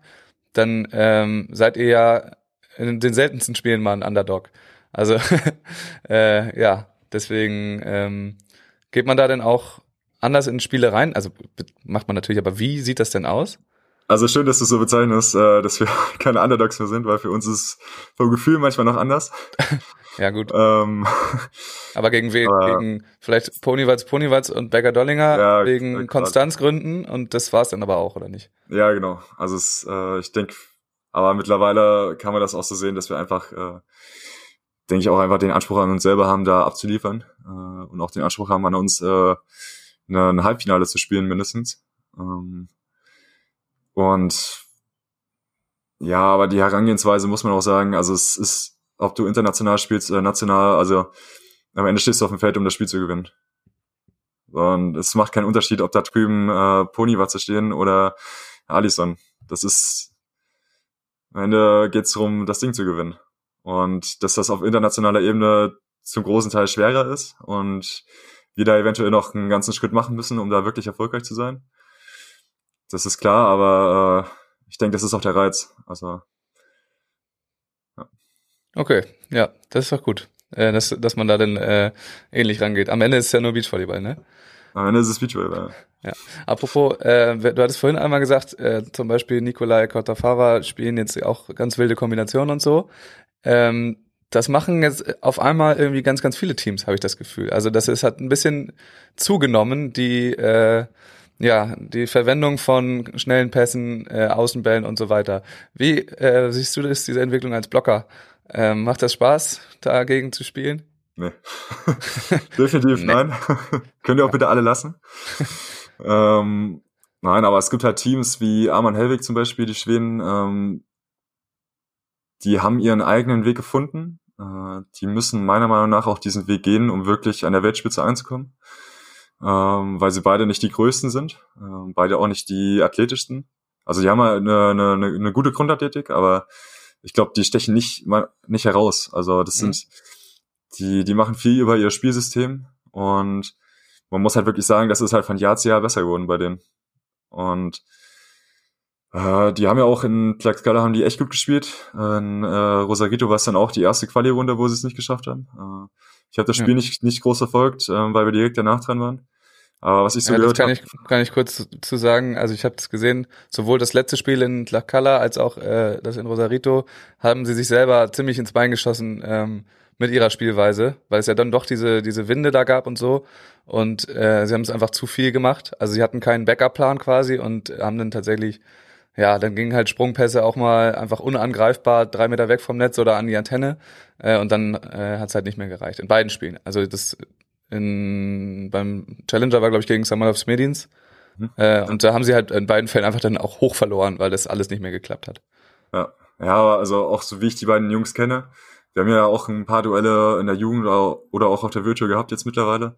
dann ähm, seid ihr ja in den seltensten Spielen mal ein Underdog. Also äh, ja, deswegen ähm, geht man da denn auch anders in Spiele rein? Also macht man natürlich, aber wie sieht das denn aus? Also schön, dass du so bezeichnest, äh, dass wir keine Underdogs mehr sind, weil für uns ist vom Gefühl manchmal noch anders. ja, gut. Ähm, aber gegen wen? aber- Gegen vielleicht Ponywatz, Ponywatz und Becker Dollinger Ja, wegen. Konstanzgründen und das war's dann aber auch, oder nicht? ja, genau. Also es, äh, ich denke, aber mittlerweile kann man das auch so sehen, dass wir einfach, äh, denke ich, auch einfach den Anspruch an uns selber haben, da abzuliefern äh, und auch den Anspruch haben an uns, äh, ein Halbfinale zu spielen mindestens. Ähm, und ja, aber die Herangehensweise muss man auch sagen, also es ist, ob du international spielst oder national, also am Ende stehst du auf dem Feld, um das Spiel zu gewinnen. Und es macht keinen Unterschied, ob da drüben äh, Ponywatze stehen oder Alisson. Das ist am Ende geht's darum, das Ding zu gewinnen. Und dass das auf internationaler Ebene zum großen Teil schwerer ist und wir da eventuell noch einen ganzen Schritt machen müssen, um da wirklich erfolgreich zu sein. Das ist klar, aber äh, ich denke, das ist auch der Reiz. Also Okay, ja, das ist doch gut. Äh, dass, dass man da dann äh, ähnlich rangeht. Am Ende ist es ja nur Beachvolleyball, ne? am Ende ist es Beachvolleyball. Apropos, äh, du hattest vorhin einmal gesagt, äh, zum Beispiel Nikolai Kotafava spielen jetzt auch ganz wilde Kombinationen und so. Ähm, das machen jetzt auf einmal irgendwie ganz, ganz viele Teams, habe ich das Gefühl. Also das ist hat ein bisschen zugenommen, die äh, ja die Verwendung von schnellen Pässen, äh, Außenbällen und so weiter. Wie äh, siehst du das, diese Entwicklung als Blocker? Ähm, macht das Spaß, dagegen zu spielen? Nee. Definitiv Nee. nein. Könnt ihr auch bitte alle lassen. ähm, nein, aber es gibt halt Teams wie Arman Helwig zum Beispiel, die Schweden, ähm, die haben ihren eigenen Weg gefunden. Äh, die müssen meiner Meinung nach auch diesen Weg gehen, um wirklich an der Weltspitze einzukommen. Ähm, weil sie beide nicht die größten sind, ähm, beide auch nicht die athletischsten. Also die haben halt eine, eine, eine, gute Grundathletik, aber ich glaube, die stechen nicht, nicht heraus. Also das Mhm. sind, die, die machen viel über ihr Spielsystem und man muss halt wirklich sagen, das ist halt von Jahr zu Jahr besser geworden bei denen. Und äh, die haben ja auch in Tlaxcala haben die echt gut gespielt. In äh, Rosarito war es dann auch die erste Quali-Runde, wo sie es nicht geschafft haben. Äh, ich habe das Ja. Spiel nicht, nicht groß verfolgt, äh, weil wir direkt danach dran waren. Aber was ich so ja, gehört kann habe, ich, kann ich kurz zu sagen. Also ich habe das gesehen, sowohl das letzte Spiel in Tlaxcala als auch äh, das in Rosarito haben sie sich selber ziemlich ins Bein geschossen ähm, mit ihrer Spielweise, weil es ja dann doch diese diese Winde da gab und so. Und äh, sie haben es einfach zu viel gemacht. Also sie hatten keinen Backup-Plan quasi und haben dann tatsächlich, ja, dann gingen halt Sprungpässe auch mal einfach unangreifbar drei Meter weg vom Netz oder an die Antenne. Äh, und dann äh, hat es halt nicht mehr gereicht. In beiden Spielen. Also das in, beim Challenger war, glaube ich, gegen Samalov Smedins. Mhm. Äh, und da haben sie halt in beiden Fällen einfach dann auch hoch verloren, weil das alles nicht mehr geklappt hat. Ja, ja, also auch so wie ich die beiden Jungs kenne, wir haben ja auch ein paar Duelle in der Jugend oder oder auch auf der Virtual gehabt jetzt mittlerweile.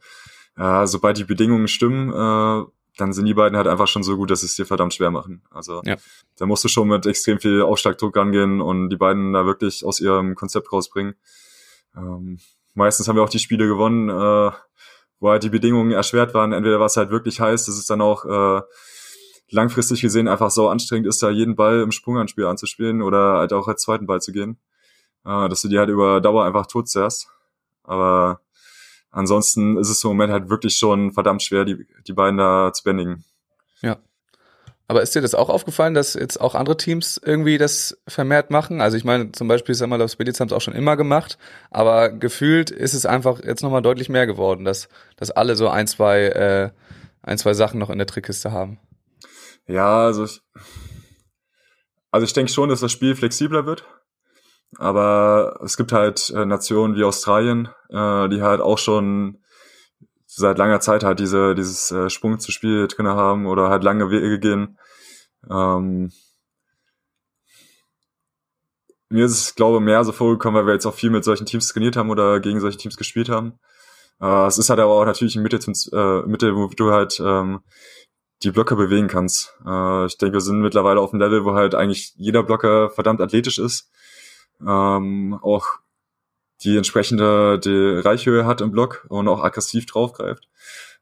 Äh, sobald die Bedingungen stimmen, äh, dann sind die beiden halt einfach schon so gut, dass es dir verdammt schwer machen. Also Ja. da musst du schon mit extrem viel Aufschlagdruck rangehen und die beiden da wirklich aus ihrem Konzept rausbringen. Ähm, meistens haben wir auch die Spiele gewonnen, äh, wo halt die Bedingungen erschwert waren. Entweder war es halt wirklich heiß, dass es dann auch äh, langfristig gesehen einfach so anstrengend ist, da jeden Ball im Sprunganspiel anzuspielen oder halt auch als zweiten Ball zu gehen. Äh, dass du die halt über Dauer einfach tot zerrst. Aber ansonsten ist es im Moment halt wirklich schon verdammt schwer, die, die beiden da zu bändigen. Aber ist dir das auch aufgefallen, dass jetzt auch andere Teams irgendwie das vermehrt machen? Also ich meine, zum Beispiel Samalov Spedits haben es auch schon immer gemacht, aber gefühlt ist es einfach jetzt nochmal deutlich mehr geworden, dass, dass alle so ein, zwei, äh, ein, zwei Sachen noch in der Trickkiste haben. Ja, also ich, also ich denke schon, dass das Spiel flexibler wird. Aber es gibt halt äh, Nationen wie Australien, äh, die halt auch schon seit langer Zeit halt diese, dieses äh, Sprung zu Spiel drin haben oder halt lange Wege gehen. Ähm, mir ist es, glaube ich, mehr so vorgekommen, weil wir jetzt auch viel mit solchen Teams trainiert haben oder gegen solche Teams gespielt haben. Äh, es ist halt aber auch natürlich ein Mittel, zum, äh, Mittel wo du halt ähm, die Blocker bewegen kannst. Äh, ich denke, wir sind mittlerweile auf einem Level, wo halt eigentlich jeder Blocker verdammt athletisch ist. Ähm, auch die entsprechende die Reichhöhe hat im Block und auch aggressiv draufgreift.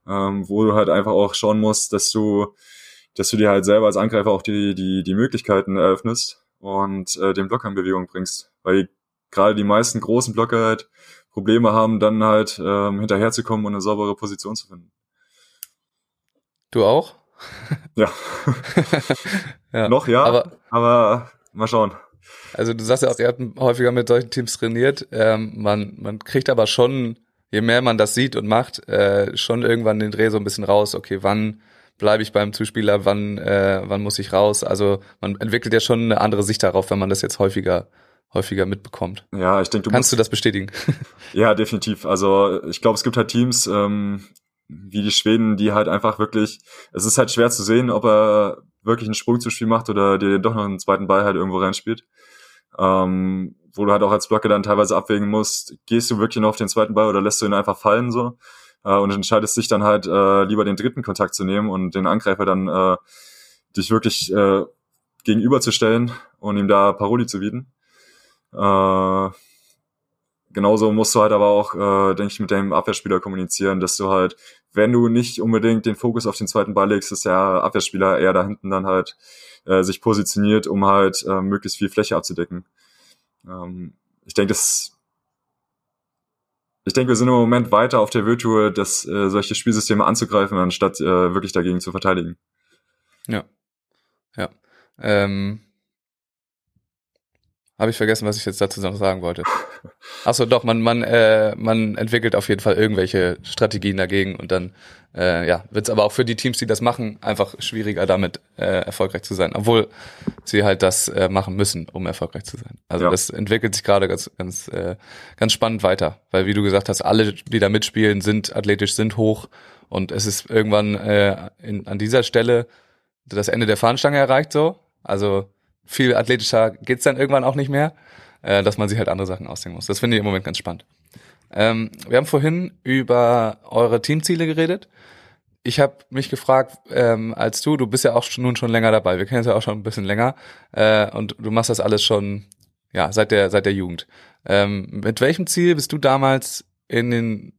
Ähm, wo du halt einfach auch schauen musst, dass du, dass du dir halt selber als Angreifer auch die, die, die Möglichkeiten eröffnest und äh, den Blocker in Bewegung bringst. Weil gerade die meisten großen Blocker halt Probleme haben, dann halt ähm, hinterherzukommen und eine saubere Position zu finden. Du auch? Ja. ja. Noch ja, Aber aber mal schauen. Also du sagst ja auch, ihr habt häufiger mit solchen Teams trainiert. Ähm, man, man kriegt aber schon, je mehr man das sieht und macht, äh, schon irgendwann den Dreh so ein bisschen raus. Okay, wann bleibe ich beim Zuspieler, wann, äh, wann muss ich raus? Also man entwickelt ja schon eine andere Sicht darauf, wenn man das jetzt häufiger häufiger mitbekommt. Ja, ich denke, du Kannst musst, du das bestätigen? Ja, definitiv. Also ich glaube, es gibt halt Teams ähm, wie die Schweden, die halt einfach wirklich, es ist halt schwer zu sehen, ob er wirklich einen Sprung zu Spiel macht oder dir doch noch einen zweiten Ball halt irgendwo reinspielt. Ähm, wo du halt auch als Blocker dann teilweise abwägen musst, gehst du wirklich noch auf den zweiten Ball oder lässt du ihn einfach fallen so äh, und entscheidest dich dann halt äh, lieber den dritten Kontakt zu nehmen und den Angreifer dann äh, dich wirklich äh, gegenüberzustellen und ihm da Paroli zu bieten. Äh, genauso musst du halt aber auch, äh, denke ich, mit deinem Abwehrspieler kommunizieren, dass du halt, wenn du nicht unbedingt den Fokus auf den zweiten Ball legst, dass der Abwehrspieler eher da hinten dann halt äh, sich positioniert, um halt äh, möglichst viel Fläche abzudecken. Ähm, ich denke, das ich denke, wir sind im Moment weiter auf der Virtue, dass äh, solche Spielsysteme anzugreifen, anstatt äh, wirklich dagegen zu verteidigen. Ja. Ja. Ähm, Habe ich vergessen, was ich jetzt dazu noch sagen wollte. Achso, doch, man, man, äh, man entwickelt auf jeden Fall irgendwelche Strategien dagegen und dann äh, ja, wird es aber auch für die Teams, die das machen, einfach schwieriger damit äh, erfolgreich zu sein, obwohl sie halt das äh, machen müssen, um erfolgreich zu sein. Also Ja. das entwickelt sich gerade ganz, ganz, äh, ganz spannend weiter, weil wie du gesagt hast, alle, die da mitspielen, sind athletisch, sind hoch und es ist irgendwann äh, in, an dieser Stelle das Ende der Fahnenstange erreicht so. Also viel athletischer geht's dann irgendwann auch nicht mehr, äh, dass man sich halt andere Sachen ausdenken muss. Das finde ich im Moment ganz spannend. Ähm, wir haben vorhin über eure Teamziele geredet. Ich habe mich gefragt, ähm, als du, du bist ja auch schon, nun schon länger dabei, wir kennen uns ja auch schon ein bisschen länger äh, und du machst das alles schon ja seit der seit der Jugend. Ähm, mit welchem Ziel bist du damals in den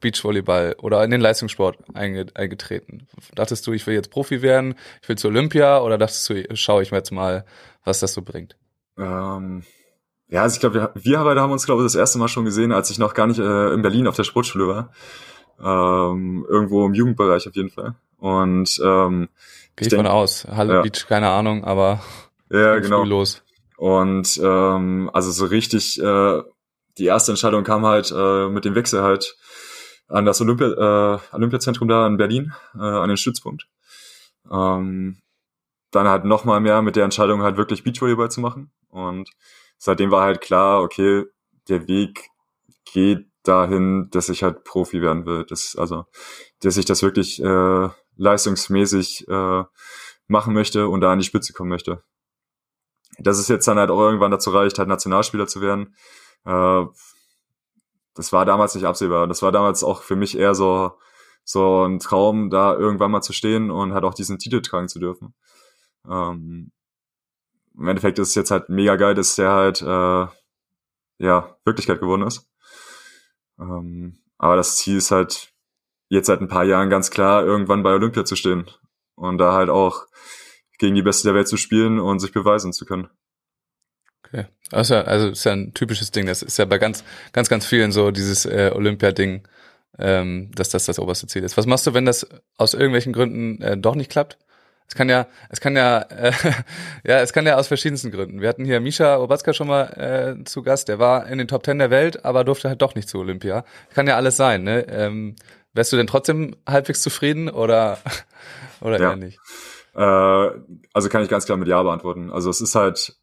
Beachvolleyball oder in den Leistungssport einge eingetreten? Dachtest du, ich will jetzt Profi werden, ich will zu Olympia oder dachtest du, schaue ich mir jetzt mal, was das so bringt? Ähm, ja, also ich glaube, wir, wir beide haben uns, glaube ich, das erste Mal schon gesehen, als ich noch gar nicht äh, in Berlin auf der Sportschule war. Ähm, irgendwo im Jugendbereich auf jeden Fall. Und ähm, Gehe Ich von aus. Halle ja. Beach, keine Ahnung, aber ja, genau. los. Und ähm, also so richtig, äh, die erste Entscheidung kam halt äh, mit dem Wechsel halt an das Olympia, äh, Olympiazentrum da in Berlin, äh, an den Stützpunkt. Ähm, dann halt noch mal mehr mit der Entscheidung halt wirklich Beachvolleyball zu machen. Und seitdem war halt klar, okay, der Weg geht dahin, dass ich halt Profi werden will. Das, also, dass ich das wirklich äh, leistungsmäßig äh, machen möchte und da an die Spitze kommen möchte dass es jetzt dann halt auch irgendwann dazu reicht, halt Nationalspieler zu werden. Äh, das war damals nicht absehbar. Das war damals auch für mich eher so, so ein Traum, da irgendwann mal zu stehen und halt auch diesen Titel tragen zu dürfen. Ähm, Im Endeffekt ist es jetzt halt mega geil, dass der halt äh, ja Wirklichkeit geworden ist. Ähm, aber das Ziel ist halt jetzt seit ein paar Jahren ganz klar, irgendwann bei Olympia zu stehen und da halt auch gegen die Beste der Welt zu spielen und sich beweisen zu können. Okay. Ja, also ist ja ein typisches Ding. Das ist ja bei ganz, ganz, ganz vielen so dieses äh, Olympia-Ding, ähm, dass das das oberste Ziel ist. Was machst du, wenn das aus irgendwelchen Gründen äh, doch nicht klappt? Es kann ja, es kann ja, äh, ja, es kann ja aus verschiedensten Gründen. Wir hatten hier Misha Obatzka schon mal äh, zu Gast. Der war in den Top Ten der Welt, aber durfte halt doch nicht zu Olympia. Kann ja alles sein. Ne? Ähm, wärst du denn trotzdem halbwegs zufrieden oder oder Ja. eher nicht? Äh, also kann ich ganz klar mit Ja beantworten. Also es ist halt,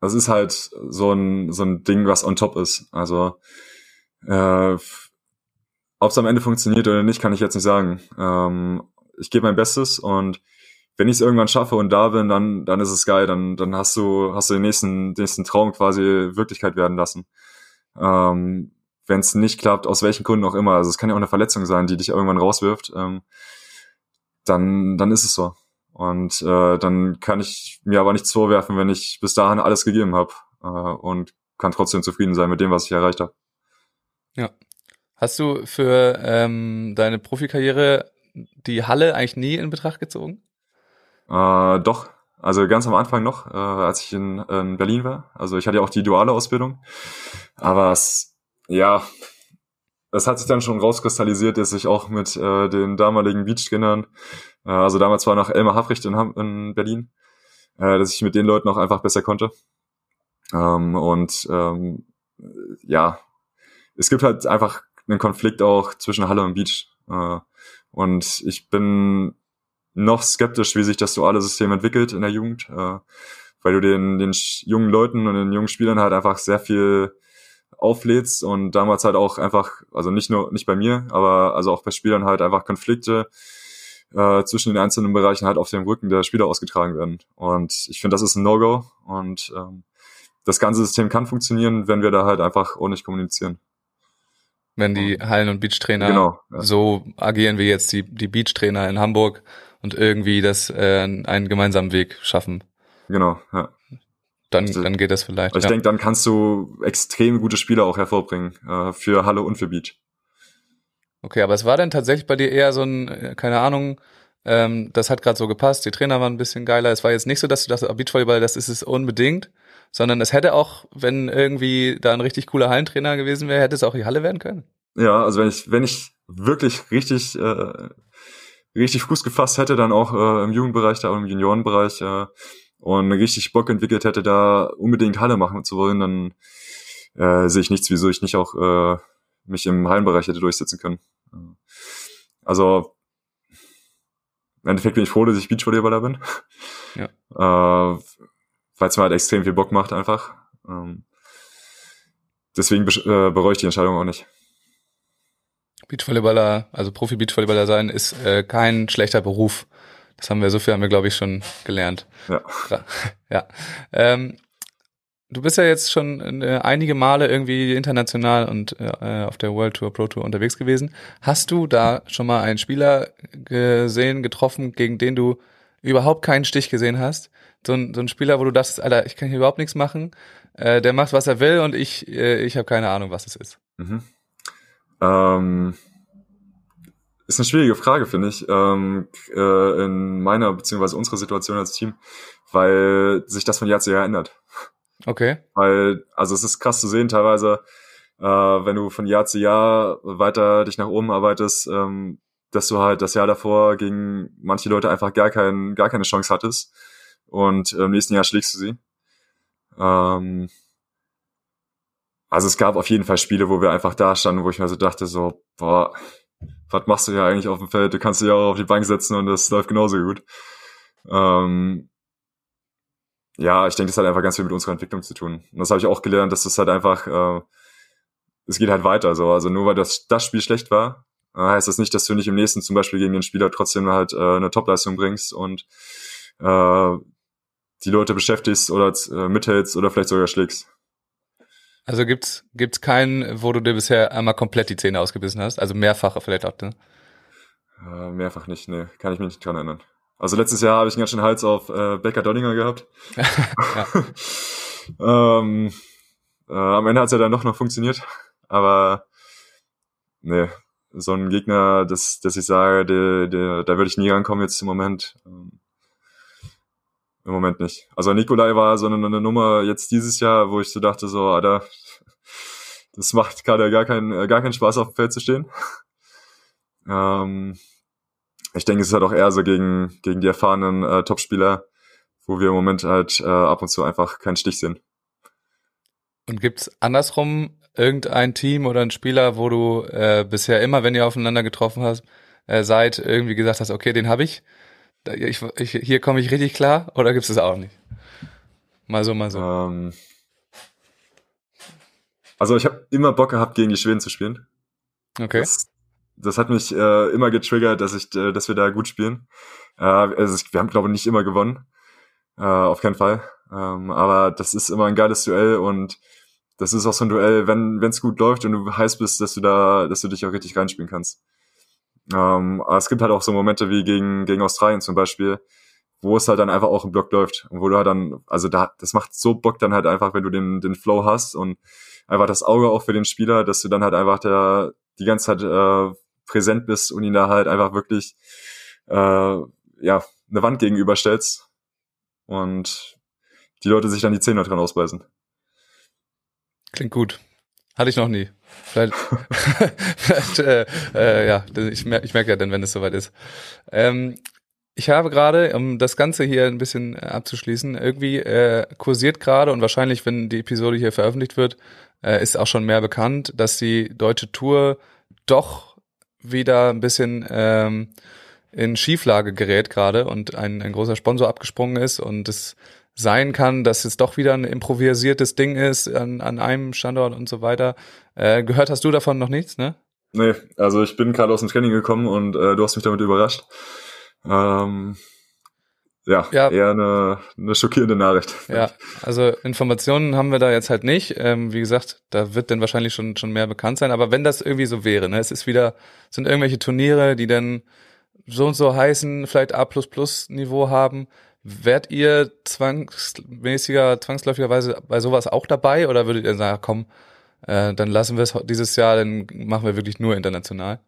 das ist halt so ein, so ein Ding, was on top ist. Also äh, ob es am Ende funktioniert oder nicht, kann ich jetzt nicht sagen. Ähm, ich gebe mein Bestes und wenn ich es irgendwann schaffe und da bin, dann, dann ist es geil. Dann, dann hast du, hast du den nächsten, nächsten Traum quasi Wirklichkeit werden lassen. Ähm, wenn es nicht klappt, aus welchen Gründen auch immer, also es kann ja auch eine Verletzung sein, die dich irgendwann rauswirft, ähm, dann, dann ist es so. Und äh, dann kann ich mir aber nichts vorwerfen, wenn ich bis dahin alles gegeben habe äh, und kann trotzdem zufrieden sein mit dem, was ich erreicht habe. Hast du für ähm, deine Profikarriere die Halle eigentlich nie in Betracht gezogen? Äh, doch, Also ganz am Anfang noch, äh, als ich in, in Berlin war. Also ich hatte ja auch die duale Ausbildung. Aber es, ja, es hat sich dann schon rauskristallisiert, dass ich auch mit äh, den damaligen Beach-Trainern, äh, also damals war noch Elmar Hafricht in, in Berlin, äh, dass ich mit den Leuten auch einfach besser konnte. Ähm, und ähm, ja, es gibt halt einfach einen Konflikt auch zwischen Halle und Beach. Äh, und ich bin noch skeptisch, wie sich das duale System entwickelt in der Jugend, äh, weil du den, den jungen Leuten und den jungen Spielern halt einfach sehr viel auflädst und damals halt auch einfach, also nicht nur, nicht bei mir, aber also auch bei Spielern halt einfach Konflikte äh, zwischen den einzelnen Bereichen halt auf dem Rücken der Spieler ausgetragen werden. Und ich finde, das ist ein No-Go und ähm, das ganze System kann funktionieren, wenn wir da halt einfach ordentlich kommunizieren. Wenn die Hallen- und Beachtrainer Genau, ja. so agieren wie jetzt die, die Beachtrainer in Hamburg und irgendwie das äh, einen gemeinsamen Weg schaffen, Genau, ja. dann, Also, dann geht das vielleicht. Ich ja. denke, dann kannst du extrem gute Spieler auch hervorbringen äh, für Halle und für Beach. Okay, aber es war dann tatsächlich bei dir eher so ein, äh, keine Ahnung, ähm, das hat gerade so gepasst, die Trainer waren ein bisschen geiler. Es war jetzt nicht so, dass du dachtest, ah, Beachvolleyball, das ist es unbedingt, sondern es hätte auch, wenn irgendwie da ein richtig cooler Hallentrainer gewesen wäre, hätte es auch die Halle werden können. Ja, also wenn ich, wenn ich wirklich richtig, äh, richtig Fuß gefasst hätte, dann auch äh, im Jugendbereich, da auch im Juniorenbereich äh, und richtig Bock entwickelt hätte, da unbedingt Halle machen zu wollen, dann äh, sehe ich nichts, wieso ich nicht auch äh, mich im Hallenbereich hätte durchsetzen können. Also im Endeffekt bin ich froh, dass ich Beachvolleyballer bin. Ja. Äh, weil es mir halt extrem viel Bock macht einfach. Ähm, deswegen äh, bereue ich die Entscheidung auch nicht. Beachvolleyballer, also Profi-Beachvolleyballer sein, ist äh, kein schlechter Beruf. Das haben wir, so viel haben wir, glaube ich, schon gelernt. Ja. Ja. Ähm, du bist ja jetzt schon äh, einige Male irgendwie international und äh, auf der World Tour, Pro Tour unterwegs gewesen. Hast du da schon mal einen Spieler gesehen, getroffen, gegen den du überhaupt keinen Stich gesehen hast? So ein, so ein Spieler, wo du dachtest, Alter, ich kann hier überhaupt nichts machen. Äh, der macht, was er will und ich, äh, ich habe keine Ahnung, was es ist. Mhm. Ähm, ist eine schwierige Frage, finde ich, ähm, äh, in meiner beziehungsweise unserer Situation als Team, weil sich das von Jahr zu Jahr ändert. Okay. Weil, also es ist krass zu sehen teilweise, äh, wenn du von Jahr zu Jahr weiter dich nach oben arbeitest, ähm, dass du halt das Jahr davor gegen manche Leute einfach gar, kein, gar keine Chance hattest und im nächsten Jahr schlägst du sie. Ähm, also es gab auf jeden Fall Spiele, wo wir einfach da standen, wo ich mir so dachte, so, boah, was machst du hier eigentlich auf dem Feld? Du kannst dich ja auch auf die Bank setzen und das läuft genauso gut. Ähm, ja, ich denke, das hat einfach ganz viel mit unserer Entwicklung zu tun. Und das habe ich auch gelernt, dass das halt einfach, äh, es geht halt weiter so. Also nur weil das, das Spiel schlecht war, äh, heißt das nicht, dass du nicht im nächsten zum Beispiel gegen den Spieler trotzdem halt äh, eine Topleistung bringst und äh, die Leute beschäftigst oder äh, mithältst oder vielleicht sogar schlägst. Also gibt's gibt's keinen, wo du dir bisher einmal komplett die Zähne ausgebissen hast? Also mehrfache vielleicht auch, ne? Äh, mehrfach nicht, nee, kann ich mich nicht dran erinnern. Also letztes Jahr habe ich einen ganz schön Hals auf äh, Becker Donninger gehabt. ähm, äh, am Ende hat es ja dann doch noch funktioniert, aber nee, so ein Gegner, dass, dass ich sage, der, der, da würde ich nie rankommen jetzt im Moment. Ähm, Im Moment nicht. Also Nikolai war so eine, eine Nummer jetzt dieses Jahr, wo ich so dachte, so, Alter, das macht gerade gar keinen, äh, gar keinen Spaß auf dem Feld zu stehen. Ähm, ich denke, es ist halt auch eher so gegen, gegen die erfahrenen äh, Topspieler, wo wir im Moment halt äh, ab und zu einfach keinen Stich sehen. Und gibt's andersrum irgendein Team oder ein Spieler, wo du äh, bisher immer, wenn ihr aufeinander getroffen hast, äh, seid, irgendwie gesagt hast, okay, den habe ich. Ich, ich. Hier komme ich richtig klar oder gibt's das auch nicht? Mal so, mal so. Ähm, also ich habe immer Bock gehabt, gegen die Schweden zu spielen. Okay. Das, das hat mich äh, immer getriggert, dass ich, äh, dass wir da gut spielen. Äh, also ich, wir haben glaube ich nicht immer gewonnen, äh, auf keinen Fall. Ähm, aber das ist immer ein geiles Duell und das ist auch so ein Duell, wenn wenn es gut läuft und du heiß bist, dass du da, dass du dich auch richtig reinspielen kannst. Ähm, aber es gibt halt auch so Momente wie gegen gegen Australien zum Beispiel, wo es halt dann einfach auch im Block läuft und wo du halt dann, also da, das macht so Bock dann halt einfach, wenn du den den Flow hast und einfach das Auge auch für den Spieler, dass du dann halt einfach da die ganze Zeit äh, präsent bist und ihn da halt einfach wirklich äh, ja eine Wand gegenüberstellst und die Leute sich dann die Zähne dran ausbeißen. Klingt gut. Hatte ich noch nie. Vielleicht, vielleicht äh, äh, ja, ich, mer ich merke ja dann, wenn es soweit ist. Ähm, ich habe gerade, um das Ganze hier ein bisschen äh, abzuschließen, irgendwie äh, kursiert gerade und wahrscheinlich, wenn die Episode hier veröffentlicht wird, äh, ist auch schon mehr bekannt, dass die deutsche Tour doch wieder ein bisschen ähm, in Schieflage gerät gerade und ein, ein großer Sponsor abgesprungen ist und es sein kann, dass es doch wieder ein improvisiertes Ding ist an, an einem Standort und so weiter. Äh, gehört hast du davon noch nichts, ne? Nee, also ich bin gerade aus dem Training gekommen und äh, du hast mich damit überrascht. Ähm, ja, ja, eher eine, eine schockierende Nachricht. Ja, also Informationen haben wir da jetzt halt nicht. Ähm, wie gesagt, da wird dann wahrscheinlich schon schon mehr bekannt sein. Aber wenn das irgendwie so wäre, ne, es ist wieder sind irgendwelche Turniere, die dann so und so heißen, vielleicht A++ Niveau haben. Wärt ihr zwangsmäßiger, zwangsläufigerweise bei sowas auch dabei oder würdet ihr sagen, komm, äh, dann lassen wir es dieses Jahr, dann machen wir wirklich nur international?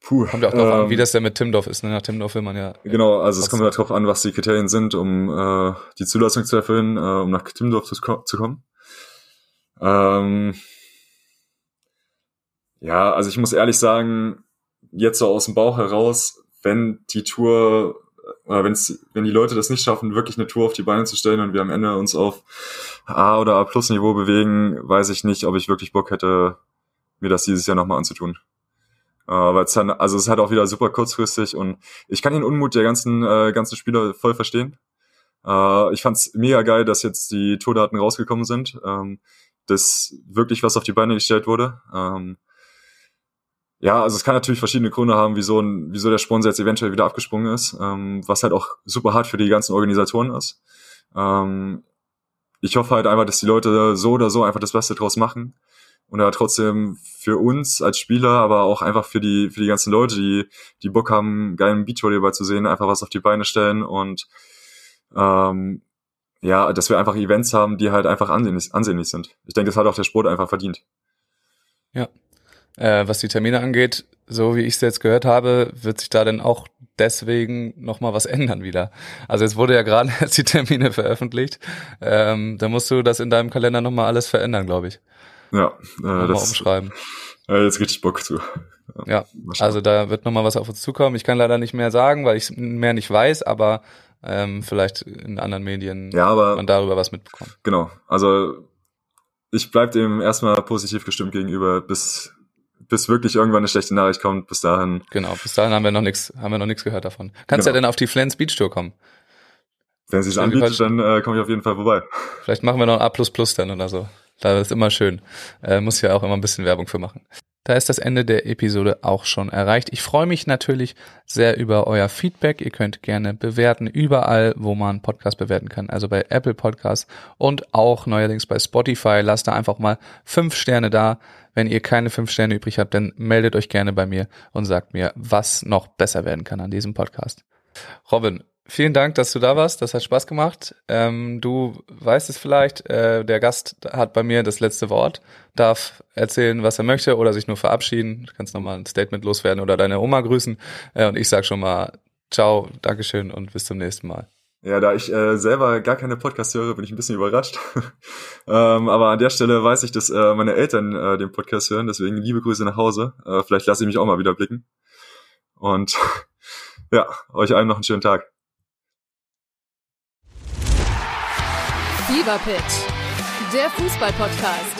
Puh, kommt ja auch darauf ähm, an, wie das denn mit Timdorf ist. Ne? Nach Timdorf will man ja. Genau, also es kommt ja darauf an, was die Kriterien sind, um äh, die Zulassung zu erfüllen, äh, um nach Timdorf zu, zu kommen. Ähm, ja, also ich muss ehrlich sagen, jetzt so aus dem Bauch heraus, wenn die Tour oder wenn's, wenn die Leute das nicht schaffen, wirklich eine Tour auf die Beine zu stellen und wir am Ende uns auf A oder A Plus Niveau bewegen, weiß ich nicht, ob ich wirklich Bock hätte, mir das dieses Jahr nochmal anzutun. Äh, weil es dann, also es ist halt auch wieder super kurzfristig und ich kann den Unmut der ganzen, äh, ganzen Spieler voll verstehen. Äh, ich fand's mega geil, dass jetzt die Tourdaten rausgekommen sind, ähm, dass wirklich was auf die Beine gestellt wurde. Ähm, ja, also es kann natürlich verschiedene Gründe haben, wieso, wieso der Sponsor jetzt eventuell wieder abgesprungen ist, ähm, was halt auch super hart für die ganzen Organisatoren ist. Ähm, ich hoffe halt einfach, dass die Leute so oder so einfach das Beste draus machen und da trotzdem für uns als Spieler, aber auch einfach für die für die ganzen Leute, die die Bock haben, geilen Beachvolleyball zu sehen, einfach was auf die Beine stellen und ähm, ja, dass wir einfach Events haben, die halt einfach ansehnlich, ansehnlich sind. Ich denke, das hat auch der Sport einfach verdient. Ja, äh, was die Termine angeht, so wie ich es jetzt gehört habe, wird sich da denn auch deswegen nochmal was ändern wieder. Also jetzt wurde ja gerade jetzt die Termine veröffentlicht. Ähm, da musst du das in deinem Kalender nochmal alles verändern, glaube ich. Ja, äh, das umschreiben. Äh, jetzt richtig Bock zu. Ja, also da wird nochmal was auf uns zukommen. Ich kann leider nicht mehr sagen, weil ich mehr nicht weiß, aber ähm, vielleicht in anderen Medien ja, aber, man darüber was mitbekommt. Genau, also ich bleib dem erstmal positiv gestimmt gegenüber, bis bis wirklich irgendwann eine schlechte Nachricht kommt. Bis dahin. Genau, bis dahin haben wir noch nichts, haben wir noch nichts gehört davon. Kannst genau. ja dann auf die Flens Beach Tour kommen. Wenn es sich anbietet, dann äh, komme ich auf jeden Fall vorbei. Vielleicht machen wir noch ein A dann oder so. Da ist immer schön. Äh, muss ja auch immer ein bisschen Werbung für machen. Da ist das Ende der Episode auch schon erreicht. Ich freue mich natürlich sehr über euer Feedback. Ihr könnt gerne bewerten, überall, wo man Podcast bewerten kann. Also bei Apple Podcasts und auch neuerdings bei Spotify. Lasst da einfach mal fünf Sterne da. Wenn ihr keine fünf Sterne übrig habt, dann meldet euch gerne bei mir und sagt mir, was noch besser werden kann an diesem Podcast. Robin, vielen Dank, dass du da warst. Das hat Spaß gemacht. Ähm, du weißt es vielleicht, äh, der Gast hat bei mir das letzte Wort, darf erzählen, was er möchte oder sich nur verabschieden. Du kannst nochmal ein Statement loswerden oder deine Oma grüßen. Äh, und ich sag schon mal, ciao, Dankeschön und bis zum nächsten Mal. Ja, da ich äh, selber gar keine Podcast höre, bin ich ein bisschen überrascht. ähm, aber an der Stelle weiß ich, dass äh, meine Eltern äh, den Podcast hören, deswegen liebe Grüße nach Hause. Äh, vielleicht lasse ich mich auch mal wieder blicken. Und ja, euch allen noch einen schönen Tag. Fever der Fußball-Podcast.